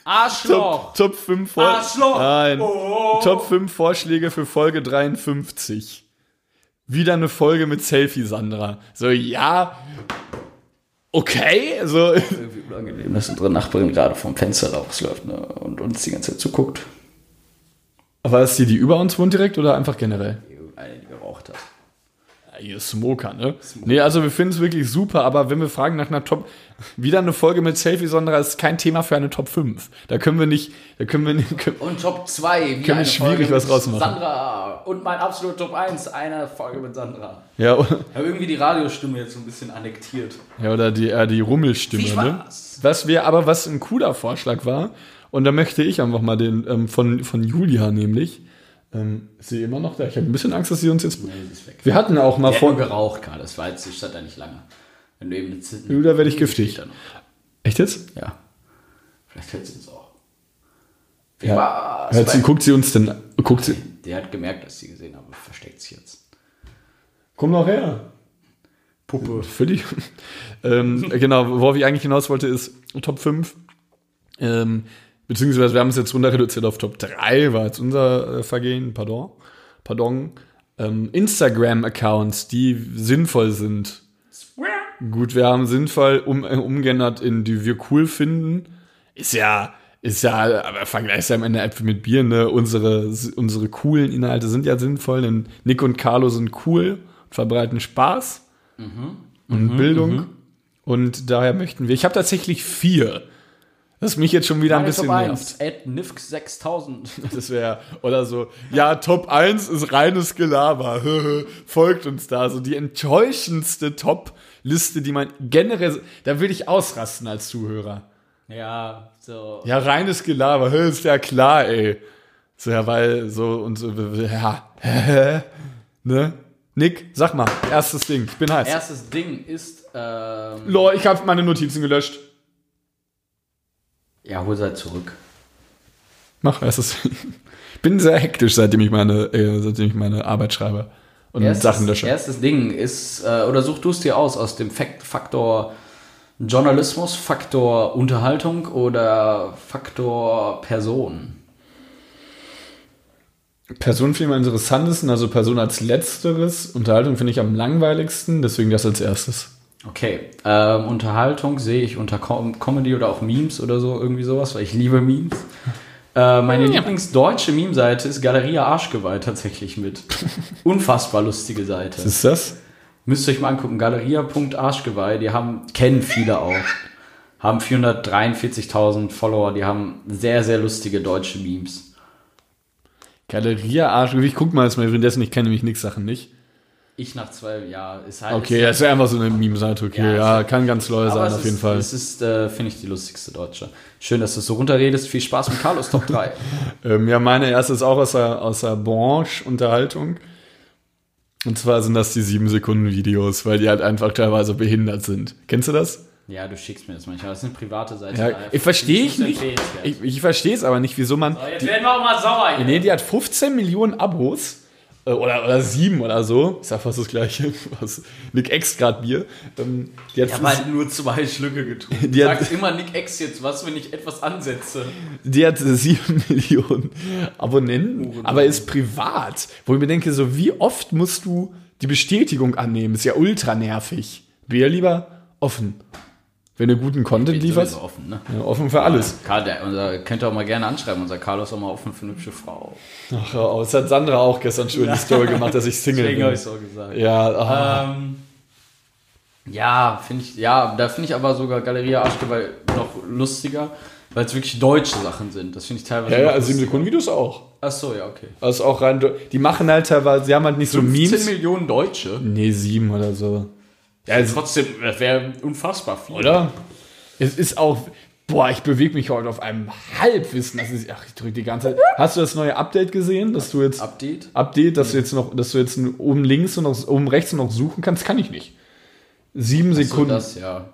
Arschloch! Top, Top 5 Vor Arschloch! Nein. Oh. Top 5 Vorschläge für Folge 53. Wieder eine Folge mit Selfie, Sandra. So, ja. Okay, so. Irgendwie unangenehm, dass unsere Nachbarin gerade vom Fenster rausläuft ne, und uns die ganze Zeit zuguckt. War es die, die über uns wohnt direkt oder einfach generell? Eine, die geraucht hat. Ja, ihr Smoker, ne? Nee, also wir finden es wirklich super, aber wenn wir fragen nach einer Top, wieder eine Folge mit Selfie, Sandra, ist kein Thema für eine Top 5. Da können wir nicht, da können wir nicht, können, Und Top 2, wie Können wir schwierig was rausmachen. Sandra und mein absolut Top 1, eine Folge mit Sandra. ja, oder- Ich habe irgendwie die Radiostimme jetzt so ein bisschen annektiert. Ja, oder die, äh, die Rummelstimme, ne? Was wir, aber was ein cooler Vorschlag war, und da möchte ich einfach mal den ähm, von, von Julia nämlich. Ähm, ist sie immer noch da? Ich habe ein bisschen Angst, dass sie uns jetzt. Nee, sie ist weg. Wir hatten auch mal nur vor. geraucht gerade, das war jetzt, ich stand da nicht lange. Wenn du eben eine Zitten. Du, da werd ich giftig. Noch. Echt jetzt? Ja. Vielleicht hält sie es auch. Ja. Spaß. Hört sie, guckt sie uns denn. Guckt sie. Der hat gemerkt, dass ich sie gesehen habe, versteckt sich jetzt. Komm doch her. Puppe. Völlig. ähm, genau, worauf ich eigentlich hinaus wollte, ist Top 5. Ähm, beziehungsweise wir haben es jetzt runter reduziert auf Top 3, war jetzt unser äh, Vergehen, pardon. Pardon. Ähm, Instagram-Accounts, die sinnvoll sind. Gut, wir haben sinnvoll um, äh, umgeändert in die wir cool finden. Ist ja, ist ja, aber vergleichst ja am Ende Äpfel mit Bier, ne? Unsere, unsere coolen Inhalte sind ja sinnvoll, denn Nick und Carlo sind cool, verbreiten Spaß und Bildung. Und daher möchten wir. Ich habe tatsächlich vier. Das mich jetzt schon wieder ein Meine bisschen Top nervt. 1, at Nifk 6000. Das wäre, oder so, ja, Top 1 ist reines Gelaber. Folgt uns da. So die enttäuschendste Top-Liste, die man generell, da würde ich ausrasten als Zuhörer. Ja, so. Ja, reines Gelaber, ist ja klar, ey. So, ja, weil, so, und so, ja, ne? Nick, sag mal, erstes Ding, ich bin heiß. Erstes Ding ist, ähm, Lol, ich habe meine Notizen gelöscht. ja, hol sie zurück. Mach erstes Ding. Bin sehr hektisch, seitdem ich meine, äh, seitdem ich meine Arbeit schreibe und Erstes, Sachen lösche. erstes Ding ist, äh, oder such du es dir aus, aus dem Fakt Faktor Journalismus, Faktor Unterhaltung oder Faktor Person. Person finde ich am interessantesten, also Person als letzteres. Unterhaltung finde ich am langweiligsten, deswegen das als erstes. Okay, ähm, Unterhaltung sehe ich unter Com Comedy oder auch Memes oder so, irgendwie sowas, weil ich liebe Memes. Äh, meine Lieblingsdeutsche Meme-Seite ist Galeria Arschgeweih tatsächlich mit. Unfassbar lustige Seite. Was ist das? Müsst ihr euch mal angucken, galeria.arschgeweih, die haben, kennen viele auch, haben 443.000 Follower, die haben sehr, sehr lustige deutsche Memes. Galeria Arsch. Ich guck mal jetzt mal währenddessen, ich kenne nämlich nix Sachen nicht. Ich nach zwei, ja, ist halt. Okay, ist, das ist ja einfach so eine Meme-Seite, okay. Ja, Ja, kann ganz aber sein, auf ist, jeden Fall. Es ist, äh, finde ich, die lustigste Deutsche. Schön, dass du so runterredest. Viel Spaß mit Carlos Top 3. Ähm, ja, meine erste ist auch aus der, aus der Branche Unterhaltung. Und zwar sind das die 7-Sekunden-Videos, weil die halt einfach teilweise behindert sind. Kennst du das? ja, du schickst mir das manchmal. Das ist eine private Seite. Ja, ich verstehe ich nicht. Ich, ich verstehe es aber nicht, wieso man. So, jetzt werden wir auch mal sauer hier. Nee, die hat 15 Millionen Abos. Äh, Oder, oder sieben oder so. Ist ja fast das gleiche. Was, Nick X grad Bier. Ähm, die hat, Ich habe halt nur zwei Schlücke getrunken. Die sagst immer Nick X jetzt was, wenn ich etwas ansetze. die hat sieben Millionen Abonnenten, aber ist privat. Wo ich mir denke, so wie oft musst du die Bestätigung annehmen? Ist ja ultra nervig. Wäre lieber offen. Wenn du guten Content lieferst, offen, ne? ja, offen für alles. Karl, der, unser, könnt ihr auch mal gerne anschreiben. Unser Carlos ist auch mal offen für eine hübsche Frau. Ach, das hat Sandra auch gestern schon die Story gemacht, dass ich Single Deswegen habe bin. ich es auch gesagt. Ja, ah. Ähm, ja, finde ich, ja, da finde ich aber sogar Galeria Arschgeweih noch lustiger, weil es wirklich deutsche Sachen sind. Das finde ich teilweise. ja, ja, also 7 lustiger. Sekunden Videos auch. Ach so, ja, okay. Also auch rein, die machen halt teilweise, sie haben halt nicht so 15 Memes. Millionen Deutsche. Nee, sieben oder so. Ja, also, Trotzdem, das wäre unfassbar viel. oder? Es ist auch, boah, ich bewege mich heute auf einem Halbwissen. Das ist, ach, ich drücke die ganze Zeit. Hast du das neue Update gesehen, dass du jetzt Update? Update, dass du jetzt noch, dass du jetzt oben links und noch, oben rechts noch suchen kannst? Kann ich nicht. Sieben So, Sekunden, das, ja.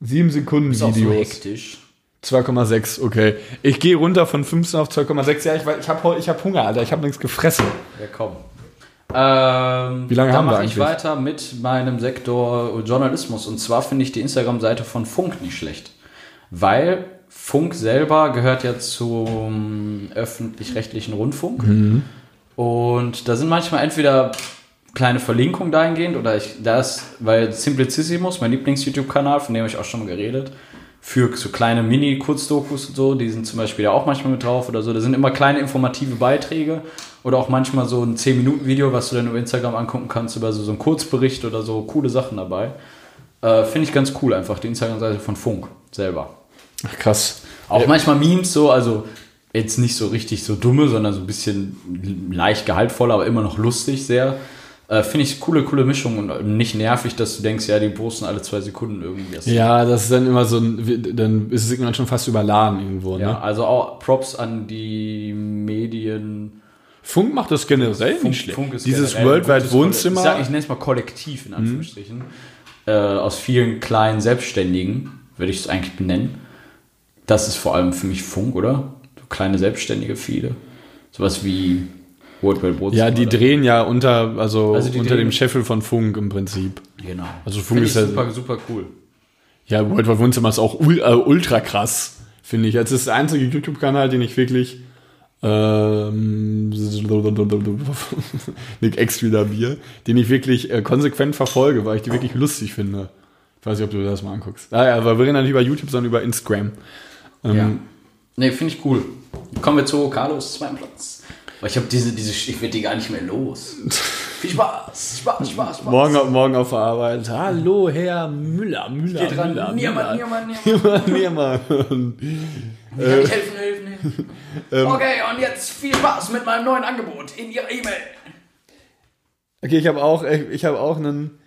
sieben Sekunden Ist auch so Videos. hektisch. 2,6, okay. Ich gehe runter von 15 auf 2,6. Ja, ich, weiß- ich habe ich hab Hunger, Alter. Ich habe nichts gefressen. Ja, komm. Ähm, Wie lange haben wir mache ich eigentlich? weiter mit meinem Sektor Journalismus. Und zwar finde ich die Instagram-Seite von Funk nicht schlecht. Weil Funk selber gehört ja zum öffentlich-rechtlichen Rundfunk. Mhm. Und da sind manchmal entweder kleine Verlinkungen dahingehend oder ich, da ist, weil Simplicissimus, mein Lieblings-YouTube-Kanal, von dem habe ich auch schon mal geredet, für so kleine Mini-Kurzdokus und so, die sind zum Beispiel da auch manchmal mit drauf oder so. Da sind immer kleine informative Beiträge oder auch manchmal so ein 10-Minuten-Video, was du dann über Instagram angucken kannst, über so, so einen Kurzbericht oder so, coole Sachen dabei. Äh, Finde ich ganz cool, einfach die Instagram-Seite von Funk selber. Ach, krass. Auch manchmal Memes so, also jetzt nicht so richtig so dumme, sondern so ein bisschen leicht gehaltvoller, aber immer noch lustig sehr. Äh, Finde ich coole, coole Mischung und nicht nervig, dass du denkst, ja, die posten alle zwei Sekunden irgendwie. Das Ja, das ist dann immer so ein, dann ist es irgendwann schon fast überladen irgendwo, ne? Ja, also auch Props an die Medien. Funk macht das generell Funk- nicht schlecht. Funk ist Dieses Worldwide Wohnzimmer. Ich, sag, ich nenne es mal Kollektiv in Anführungsstrichen. Äh, aus vielen kleinen Selbstständigen, würde ich es eigentlich benennen. Das ist vor allem für mich Funk, oder? So kleine Selbstständige, viele. Sowas wie Worldwide Wohnzimmer. ja, die oder? drehen ja unter, also, Also unter dem Scheffel von Funk im Prinzip. Genau. Also Funk ist ja- super, super cool. Ja, Worldwide Wohnzimmer ist auch ul äh, ultra krass, finde ich. Das ist der einzige YouTube-Kanal, den ich wirklich ähm, Nick X wieder Bier, den ich wirklich äh, konsequent verfolge, weil ich die wirklich lustig finde. Ich weiß nicht, ob du das mal anguckst. Ah, ja, aber wir reden dann nicht über YouTube, sondern über Instagram. Ähm, Ja. Nee, finde ich cool. Kommen wir zu Carlos zweiten Platz. Weil ich habe diese, diese, ich werde die gar nicht mehr los. Viel Spaß, Spaß, Spaß, Spaß. Morgen, auf- morgen auf der Arbeit. Hallo, Herr Müller, Müller, Geht ran. Müller, Niemand, niemand, niemand. Niemand. Kann ich helfen, helfen, helfen. Okay, und jetzt viel Spaß mit meinem neuen Angebot in Ihrer E-Mail. Okay, ich habe auch, ich habe auch einen,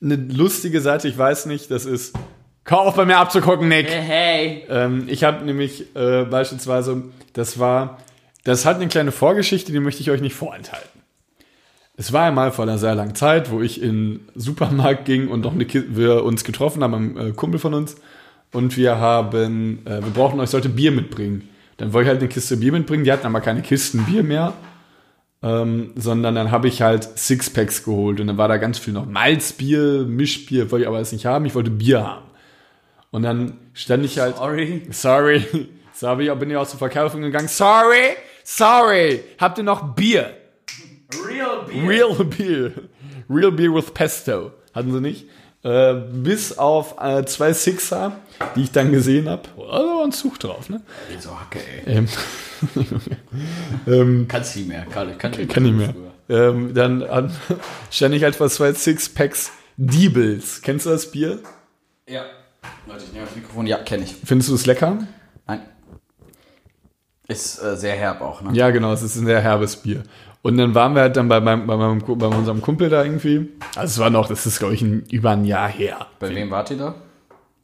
eine lustige Seite. Ich weiß nicht, das ist. Hör auf bei mir abzugucken, Nick. Hey. Ähm, ich habe nämlich äh, beispielsweise, das war, das hat eine kleine Vorgeschichte, die möchte ich euch nicht vorenthalten. Es war einmal vor einer sehr langen Zeit, wo ich in den Supermarkt ging und noch eine wir uns getroffen haben, ein äh, Kumpel von uns, und wir haben, äh, wir brauchten euch sollte Bier mitbringen. Dann wollte ich halt eine Kiste Bier mitbringen, die hatten aber keine Kisten Bier mehr, ähm, sondern dann habe ich halt Sixpacks geholt und dann war da ganz viel noch Malzbier, Mischbier, wollte ich aber alles nicht haben, ich wollte Bier haben. Und dann stand ich halt, Sorry. Sorry. Sorry, bin ich aus der Verkaufung gegangen. Sorry, sorry. Habt ihr noch Bier? Real Beer. Real Beer. Real Beer with Pesto. Hatten sie nicht. Äh, bis auf äh, zwei Sixer, die ich dann gesehen habe. Also ein Zug drauf, ne? So Hacke, ey. Ähm, ähm, Kannst nicht mehr, Karl. Ich kann, kann nicht mehr. Ähm, dann an, stand ich halt vor zwei Sixpacks Diebels. Kennst du das Bier? Ja. Leute, ich nehme das Mikrofon. Ja, kenne ich. Findest du es lecker? Ist äh, sehr herb auch, ne? Ja, genau, es ist ein sehr herbes Bier. Und dann waren wir halt dann bei, meinem, bei, meinem, bei unserem Kumpel da irgendwie. Also es war noch, das ist glaube ich ein, über ein Jahr her. Bei wem wart ihr da?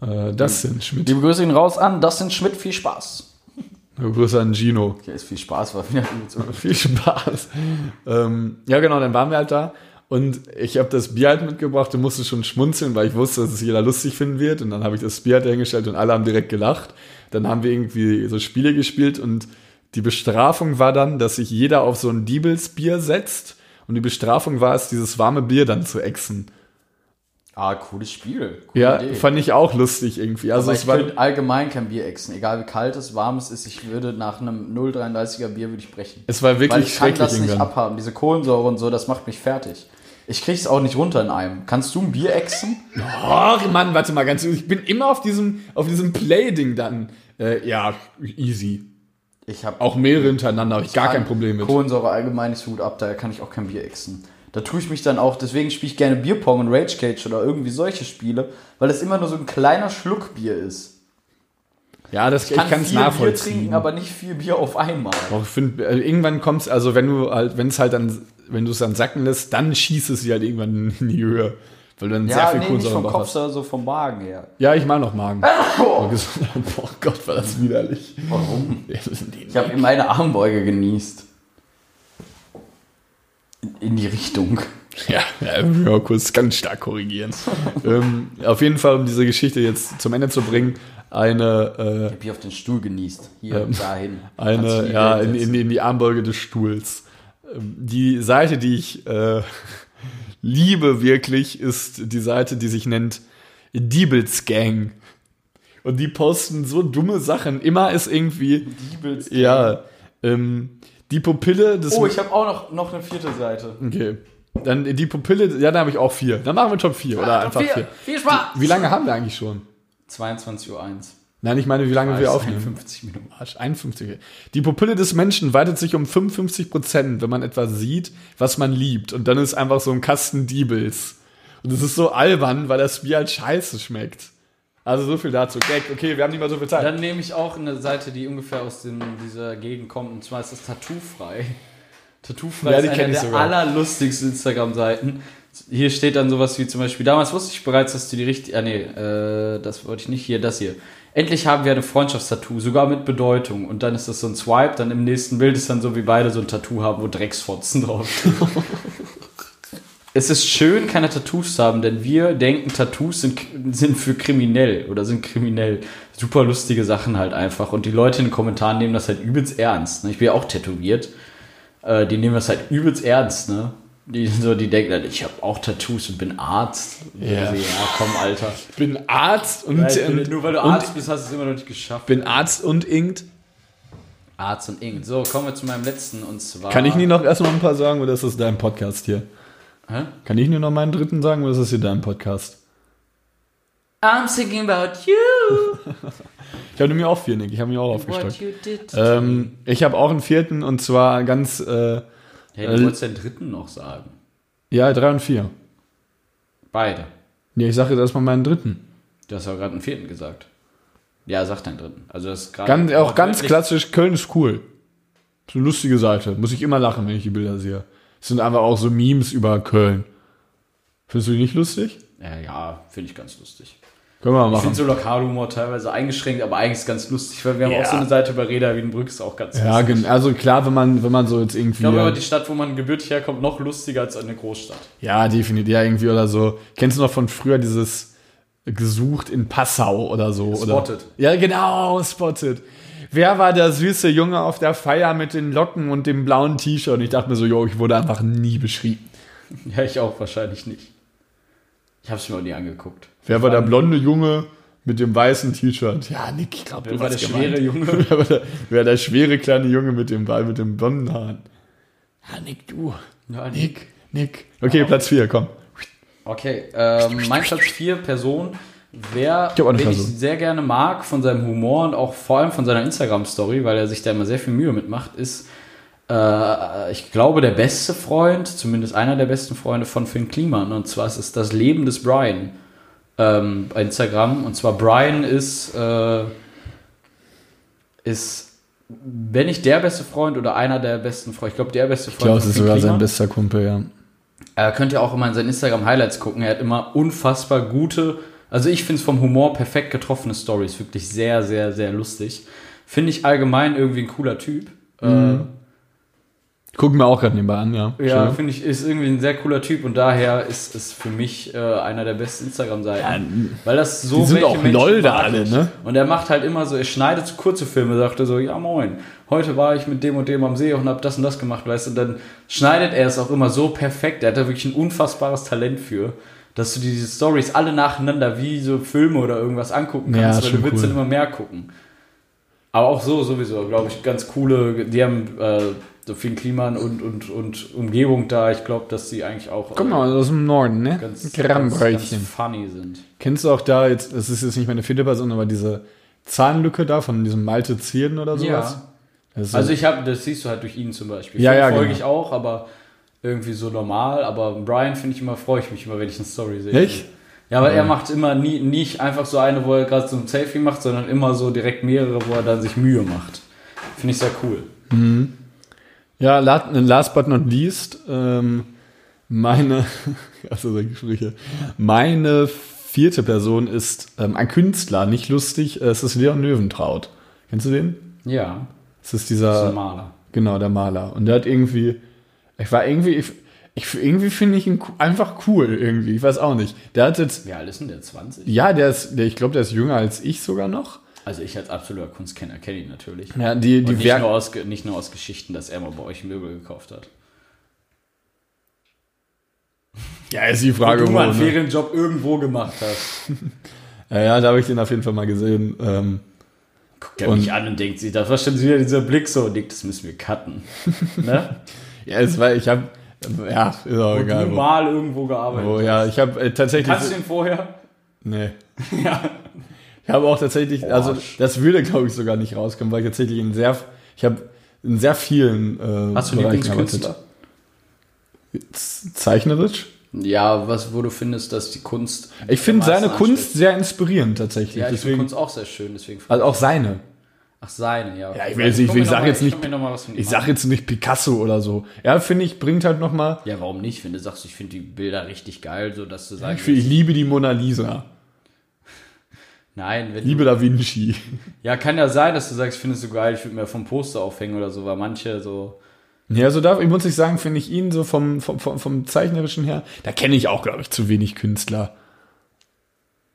Äh, das sind Schmidt. Liebe Grüße ihn raus an. Das sind Schmidt. Viel Spaß. Grüße an Gino. Ja, ist viel Spaß, war wieder. Viel Spaß. ähm, ja, genau, dann waren wir halt da. Und ich habe das Bier halt mitgebracht und musste schon schmunzeln, weil ich wusste, dass es jeder lustig finden wird. Und dann habe ich das Bier halt hingestellt und alle haben direkt gelacht. Dann haben wir irgendwie so Spiele gespielt und die Bestrafung war dann, dass sich jeder auf so ein Diebelsbier setzt. Und die Bestrafung war es, dieses warme Bier dann zu exen. Ah, cooles Spiel. Coole Ja, Idee. fand ich auch lustig irgendwie. Also Aber ich könnte allgemein kein Bier exen. Egal wie kalt es, warm es ist, ich würde nach einem 0,33er Bier würde ich brechen. es war Weil wirklich ich kann schrecklich das nicht irgendwann. abhaben. Diese Kohlensäure und so, das macht mich fertig. Ich krieg's auch nicht runter in einem. Kannst du ein Bier exen? Oh, Mann, warte mal ganz Ich bin immer auf diesem, auf diesem Play-Ding dann. Äh, ja, easy. Ich habe Auch mehrere hintereinander habe ich gar kein Problem mit. Kohlensäure allgemein ist gut ab, daher kann ich auch kein Bier exen. Da tue ich mich dann auch, deswegen spiele ich gerne Bierpong und Rage Cage oder irgendwie solche Spiele, weil das immer nur so ein kleiner Schluck Bier ist. Ja, das ich kann es viel Bier nachvollziehen. trinken, aber nicht viel Bier auf einmal. Doch, ich finde, äh, irgendwann kommt es, also wenn du halt, wenn es halt dann, wenn du es dann sacken lässt, dann schießt es sie halt irgendwann in die Höhe. Weil du dann sehr Ja, viel nee, nicht Kohlensäure vom im Bauch Kopf, sondern so vom Magen her. Ja, ich mag noch Magen. Oh. oh Gott, war das widerlich. Warum? Ja, das Ich habe in meine Armbeuge genießt. In, in die Richtung. Ja, ja, ja kurz ganz stark korrigieren. ähm, auf jeden Fall, um diese Geschichte jetzt zum Ende zu bringen, eine, Ich habe hier auf den Stuhl genießt. Hier, Ähm, dahin. äh, eine ja, in, in, in die Armbeuge des Stuhls. Ähm, Die Seite, die ich äh, liebe wirklich, ist die Seite, die sich nennt Diebels Gang. Und die posten so dumme Sachen. Immer ist irgendwie, Diebels- ja, ähm, die Pupille des Oh, ich habe auch noch, noch eine vierte Seite. Okay. Dann die Pupille, ja, da habe ich auch vier. Dann machen wir Top 4 oder einfach vier. Viel Spaß! Wie lange haben wir eigentlich schon? 22.01 Uhr. Nein, ich meine, wie lange wir aufnehmen. 51 Minuten. Arsch, 51. Die Pupille des Menschen weitet sich um 55 Prozent, wenn man etwas sieht, was man liebt. Und dann ist einfach so ein Kasten Diebels. Und das ist so albern, weil das Bier halt scheiße schmeckt. Also so viel dazu. Gag, okay, wir haben nicht mehr so viel Zeit. Dann nehme ich auch eine Seite, die ungefähr aus dem, dieser Gegend kommt, und zwar ist das Tattoo-frei. Tattoo-frei Ja, ist die eine der sogar. allerlustigsten Instagram-Seiten. Hier steht dann sowas wie zum Beispiel, damals wusste ich bereits, dass du die richtige, ah nee, äh, das wollte ich nicht, hier, das hier. Endlich haben wir eine Freundschaftstattoo, sogar mit Bedeutung. Und dann ist das so ein Swipe, dann im nächsten Bild ist dann so, wie beide so ein Tattoo haben, wo Drecksfotzen drauf Es ist schön, keine Tattoos zu haben, denn wir denken, Tattoos sind, sind für kriminell oder sind kriminell. Super lustige Sachen halt einfach. Und die Leute in den Kommentaren nehmen das halt übelst ernst. Ne? Ich bin ja auch tätowiert. Äh, die nehmen das halt übelst ernst, ne? Die, so, die denken halt, ich habe auch Tattoos und bin Arzt. Ja. Also, ja, komm, Alter. Ich bin Arzt und, Ja, bin, und, nur weil du Arzt bist, hast du es immer noch nicht geschafft. bin Arzt und inkt. Arzt und Ing. So, kommen wir zu meinem letzten und zwar. Kann ich nie noch erstmal ein paar sagen oder ist das dein Podcast hier? Hä? Kann ich nur noch meinen dritten sagen oder ist das hier dein Podcast? I'm thinking about you. Ich habe mir auch vier, Nick. Ich habe mir auch aufgestockt. Ähm, ich habe auch einen vierten und zwar ganz, äh, hey, du wolltest den dritten noch sagen. ja, drei und vier. Beide. Ja, ich sage jetzt erstmal meinen dritten. Du hast ja gerade einen vierten gesagt. Ja, sag deinen dritten. Also das ist gerade Ganz, auch ganz klassisch, Köln ist cool. So eine lustige Seite. Muss ich immer lachen, wenn ich die Bilder sehe. Es sind einfach auch so Memes über Köln. Findest du die nicht lustig? Ja, ja finde ich ganz lustig. Können wir mal Ich machen. finde so Lokalhumor teilweise eingeschränkt, aber eigentlich ist ganz lustig, weil wir haben Ja. auch so eine Seite über Reda Wiedenbrück, ist auch ganz ja, lustig. gen- also klar, wenn man, wenn man so jetzt irgendwie. Ich glaube aber, die Stadt, wo man gebürtig herkommt, noch lustiger als eine Großstadt. Ja, definitiv, ja, irgendwie oder so. Kennst du noch von früher dieses gesucht in Passau oder so? Spotted. Oder? Ja, genau, Spotted. Wer war der süße Junge auf der Feier mit den Locken und dem blauen T-Shirt? Und ich dachte mir so, jo, ich wurde einfach nie beschrieben. Ja, ich auch wahrscheinlich nicht. Ich habe es mir auch nie angeguckt. Wer war der blonde Junge mit dem weißen T-Shirt? Ja, Nick, ich glaube, du war der warst schwere gemeint. Junge? wer, war der, wer war der schwere kleine Junge mit dem Ball, mit dem blonden Haaren? Ja, Nick, du. Ja, Nick, Nick. Okay, Platz 4, komm. Okay, ähm, mein Platz 4 Person, wer, Ich Person. ich sehr gerne mag von seinem Humor und auch vor allem von seiner Instagram-Story, weil er sich da immer sehr viel Mühe mitmacht, ist, äh, ich glaube, der beste Freund, zumindest einer der besten Freunde von Finn Kliman. Und zwar ist es das Leben des Brian ähm, bei Instagram. Und zwar Brian ist, äh, ist, wenn nicht der beste Freund oder einer der besten Freunde, ich glaube, der beste Freund Klaus ist Finn sogar sein bester Kumpel, ja. Äh, könnt ihr auch immer in seinen Instagram-Highlights gucken. Er hat immer unfassbar gute, also ich finde es vom Humor perfekt getroffene Stories. Wirklich sehr, sehr, sehr lustig. Finde ich allgemein irgendwie ein cooler Typ. Gucken wir auch gerade nebenbei an, ja. Ja, finde ich, ist irgendwie ein sehr cooler Typ und daher ist es für mich äh, einer der besten Instagram-Seiten. weil das so die sind welche auch Menschen lol da alle, ne? Und er macht halt immer so, er schneidet so kurze Filme, sagt er so, ja moin, heute war ich mit dem und dem am See und hab das und das gemacht, weißt du, und dann schneidet er es auch immer so perfekt, er hat da wirklich ein unfassbares Talent für, dass du diese Stories alle nacheinander wie so Filme oder irgendwas angucken Ja, kannst, weil schon du willst cool. dann immer mehr gucken. Aber auch so sowieso, glaube ich, ganz coole, die haben äh, so viel Klima und, und, und Umgebung da. Ich glaube, dass die eigentlich auch Guck mal, aus dem Norden, ne? ganz, ganz, ganz funny sind. Kennst du auch da jetzt, das ist jetzt nicht meine vierte Person, aber diese Zahnlücke da von diesem Malte Zierden oder sowas? Das ist so- Also ich habe, das siehst du halt durch ihn zum Beispiel. Ja, Finn ja, folge genau. ich auch, aber irgendwie so normal. Aber Brian finde ich immer, freue ich mich immer, wenn ich eine Story sehe. Echt? Ja, aber er macht immer nie, nicht einfach so eine, wo er gerade so ein Selfie macht, sondern immer so direkt mehrere, wo er dann sich Mühe macht. Finde ich sehr cool. Ja, la- last but not least, ähm, meine, also solche Sprüche, meine vierte Person ist ähm, ein Künstler, nicht lustig, es ist Leon Löwentraut. Kennst du den? Ja, Es ist das ist dieser, ein Maler. genau, der Maler. Und der hat irgendwie, ich war irgendwie, ich, ich irgendwie finde ich ihn einfach cool irgendwie, ich weiß auch nicht. Der hat jetzt, Wie alt ist denn der? 20? ja, der ist, der, ich glaube, der ist jünger als ich sogar noch. Also ich als absoluter Kunstkenner kenne ihn natürlich. Ja, die, Und die nicht, Werk- nur aus, nicht nur aus Geschichten, dass er mal bei euch Möbel gekauft hat. ja, ist die Frage, du wo, mal einen ne? Ferienjob irgendwo gemacht hast. Ja, ja, da habe ich den auf jeden Fall mal gesehen. Ähm, Guckt er Und- mich an und denkt sich, da war schon wieder dieser Blick so und denkt, das müssen wir cutten. ne? ja, es war, ich habe, ja, ist auch Und egal. du Wo. mal irgendwo gearbeitet. Oh ja, ich habe äh, tatsächlich. Kannst du den vorher? nee. Ja. Ich habe auch tatsächlich, also das würde glaube ich sogar nicht rauskommen, weil ich tatsächlich in sehr, ich habe in sehr vielen äh, Hast du Lieblingskünstler? Z- Zeichnerisch? Ja, was, wo du findest, dass die Kunst. Ich finde seine Kunst anspricht. sehr inspirierend tatsächlich. Ja, ich finde deswegen, Kunst auch sehr schön, deswegen. also auch seine. Ach, seine, ja. Ja, ich will jetzt nicht- ich sag jetzt nicht- Ich, Ich sage an. jetzt nicht Picasso oder so. Ja, finde ich, bringt halt nochmal. Ja, warum nicht? Wenn du sagst, ich finde die Bilder richtig geil, so dass du Ich, sagst. find, ich liebe die Mona Lisa. Nein, wenn Liebe du, Da Vinci. Ja, kann ja sein, dass du sagst, ich finde es so geil, ich würde mir vom Poster aufhängen oder so, weil manche so. Ja, so darf, ich muss nicht sagen, finde ich ihn so vom, vom, vom, vom Zeichnerischen her, da kenne ich auch, glaube ich, zu wenig Künstler.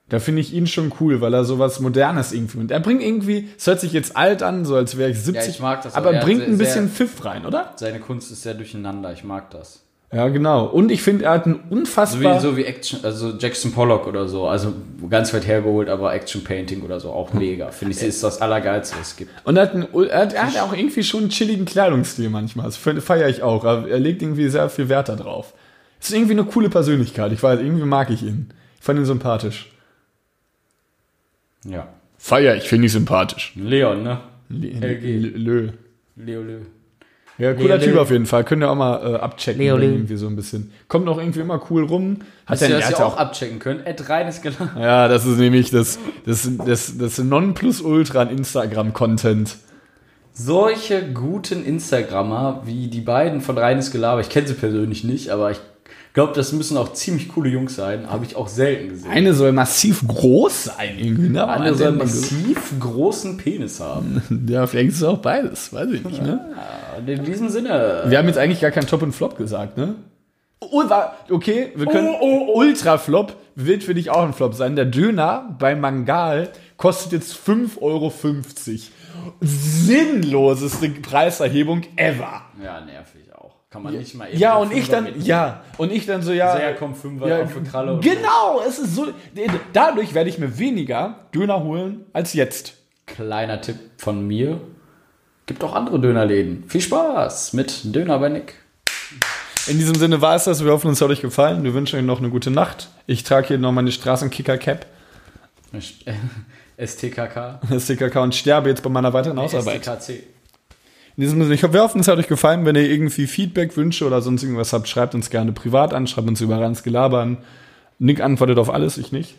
Da finde ich ihn schon cool, weil er sowas Modernes irgendwie und er bringt irgendwie, es hört sich jetzt alt an, so als wäre ich 70, ich mag das aber Er bringt sehr- ein bisschen sehr- Pfiff rein, oder? Seine Kunst ist sehr durcheinander, ich mag das. Ja, genau. Und ich finde, er hat einen So unfassbar, wie, so wie Action, also Jackson Pollock oder so, also ganz weit hergeholt, aber Action Painting oder so, auch mega. Finde ich, ist das Allergeilste, was es gibt. und er hat, einen, er, hat, er hat auch irgendwie schon einen chilligen Kleidungsstil manchmal. Das feiere ich auch. Er, legt irgendwie sehr viel Wert da drauf. Ist irgendwie eine coole Persönlichkeit. Ich weiß, irgendwie mag ich ihn. Ich fand ihn sympathisch. Ja. Feier, ich finde ihn sympathisch. Leon, ne? L- LG. Lö. Leo Leo. Ja, cooler Leo, Typ Leo. auf jeden Fall. Könnt ihr auch mal äh, abchecken. Leo, irgendwie so ein bisschen. Kommt auch irgendwie immer cool rum. Hat Hast du das ja auch abchecken können? Ed reines Gelacht. Ja, das ist nämlich das, das, das, das Nonplusultra an Instagram-Content. Solche guten Instagrammer wie die beiden von Reines Gelaber, ich kenne sie persönlich nicht, aber ich glaube, das müssen auch ziemlich coole Jungs sein. Habe ich auch selten gesehen. Eine soll massiv groß sein irgendwie, ne? Andere soll massiv großen Penis haben. Ja, vielleicht ist es auch beides, weiß ich nicht, ne? Und in diesem Sinne. Wir haben jetzt eigentlich gar keinen Top und Flop gesagt, ne? Oh, okay, wir können. Oh, Ultra Flop wird für dich auch ein Flop sein. Der Döner bei Mangal kostet jetzt 5,50 Euro. Sinnloseste Preiserhebung ever. Ja, nervig. Kann man nicht mal eben Ja, und ich dann, mitnehmen. ja, und ich dann so, ja. So, ja, komm, Fünfer ja, für Kralle. genau, es ist so. Dadurch werde ich mir weniger Döner holen als jetzt. Kleiner Tipp von mir. Gibt auch andere Dönerläden. Viel Spaß mit Döner bei Nick. In diesem Sinne war es das. Wir hoffen, es hat euch gefallen. Wir wünschen euch noch eine gute Nacht. Ich trage hier noch meine Straßenkicker-Cap, STKK. das TKK und sterbe jetzt bei meiner weiteren Hausarbeit. STKC. In diesem Sinne, ich hoffe, wir hoffen, es hat euch gefallen. Wenn ihr irgendwie Feedback, Wünsche oder sonst irgendwas habt, schreibt uns gerne privat an, schreibt uns über Rans Gelaber an. Nick antwortet auf alles, ich nicht.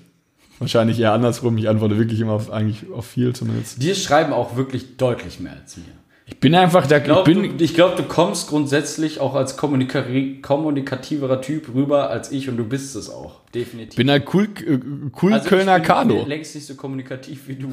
Wahrscheinlich eher andersrum. Ich antworte wirklich immer auf, eigentlich auf viel zumindest. Die schreiben auch wirklich deutlich mehr als mir. Ich bin einfach der, Ich glaube, du, glaub, du kommst grundsätzlich auch als kommunika kommunikativerer Typ rüber als ich und du bist es auch. Definitiv. bin halt cool, äh, cool Also Kölner ich bin Carlo. längst nicht so kommunikativ wie du.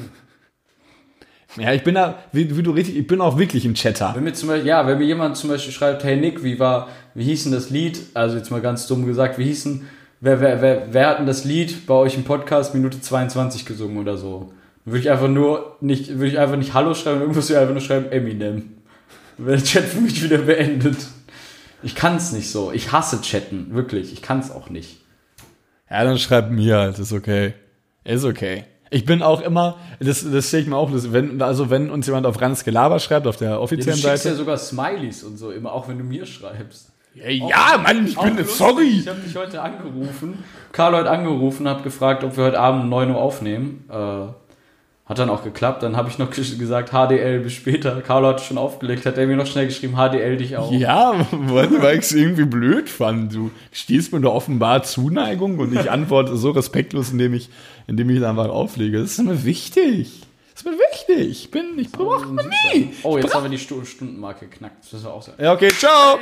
Ja, ich bin da, wie, wie du richtig, ich bin auch wirklich ein Chatter. Wenn mir zum Beispiel, ja, wenn mir jemand zum Beispiel schreibt, hey Nick, wie war, wie hieß denn das Lied? Also jetzt mal ganz dumm gesagt, wie hieß denn, wer, wer, wer, wer hat denn das Lied bei euch im Podcast Minute 22 gesungen oder so? Dann würde ich einfach nur nicht, würde ich einfach nicht Hallo schreiben, irgendwas würde ich einfach nur schreiben Eminem. Dann wäre der Chat für mich wieder beendet. Ich kann's nicht so. Ich hasse chatten, wirklich. Ich kann's auch nicht. Ja, dann schreib mir halt, ist okay. Ist okay. Ich bin auch immer, das, das sehe ich mir auch, das, wenn, also wenn uns jemand auf Ranz Gelaber schreibt, auf der Ja, du offiziellen schickst ja Seite. sogar Smileys und so, immer auch wenn du mir schreibst. Ja, ja, Mann, ich bin, lustig, sorry. Ich habe dich heute angerufen. Carlo hat angerufen, hat gefragt, ob wir heute Abend um 9 Uhr aufnehmen. Äh, hat dann auch geklappt. Dann habe ich noch gesagt, HDL bis später. Carlo hat schon aufgelegt, hat er mir noch schnell geschrieben, HDL dich auch. Ja, weil, ich es irgendwie blöd fand. Du stehst mir da offenbar Zuneigung und ich antworte so respektlos, indem ich, indem ich einfach auflege. Das ist mir wichtig. Das ist mir wichtig. Ich bin, ich brauche nie. Oh, jetzt haben wir die Stu Stundenmarke geknackt. Das war auch so. Ja, okay, ciao.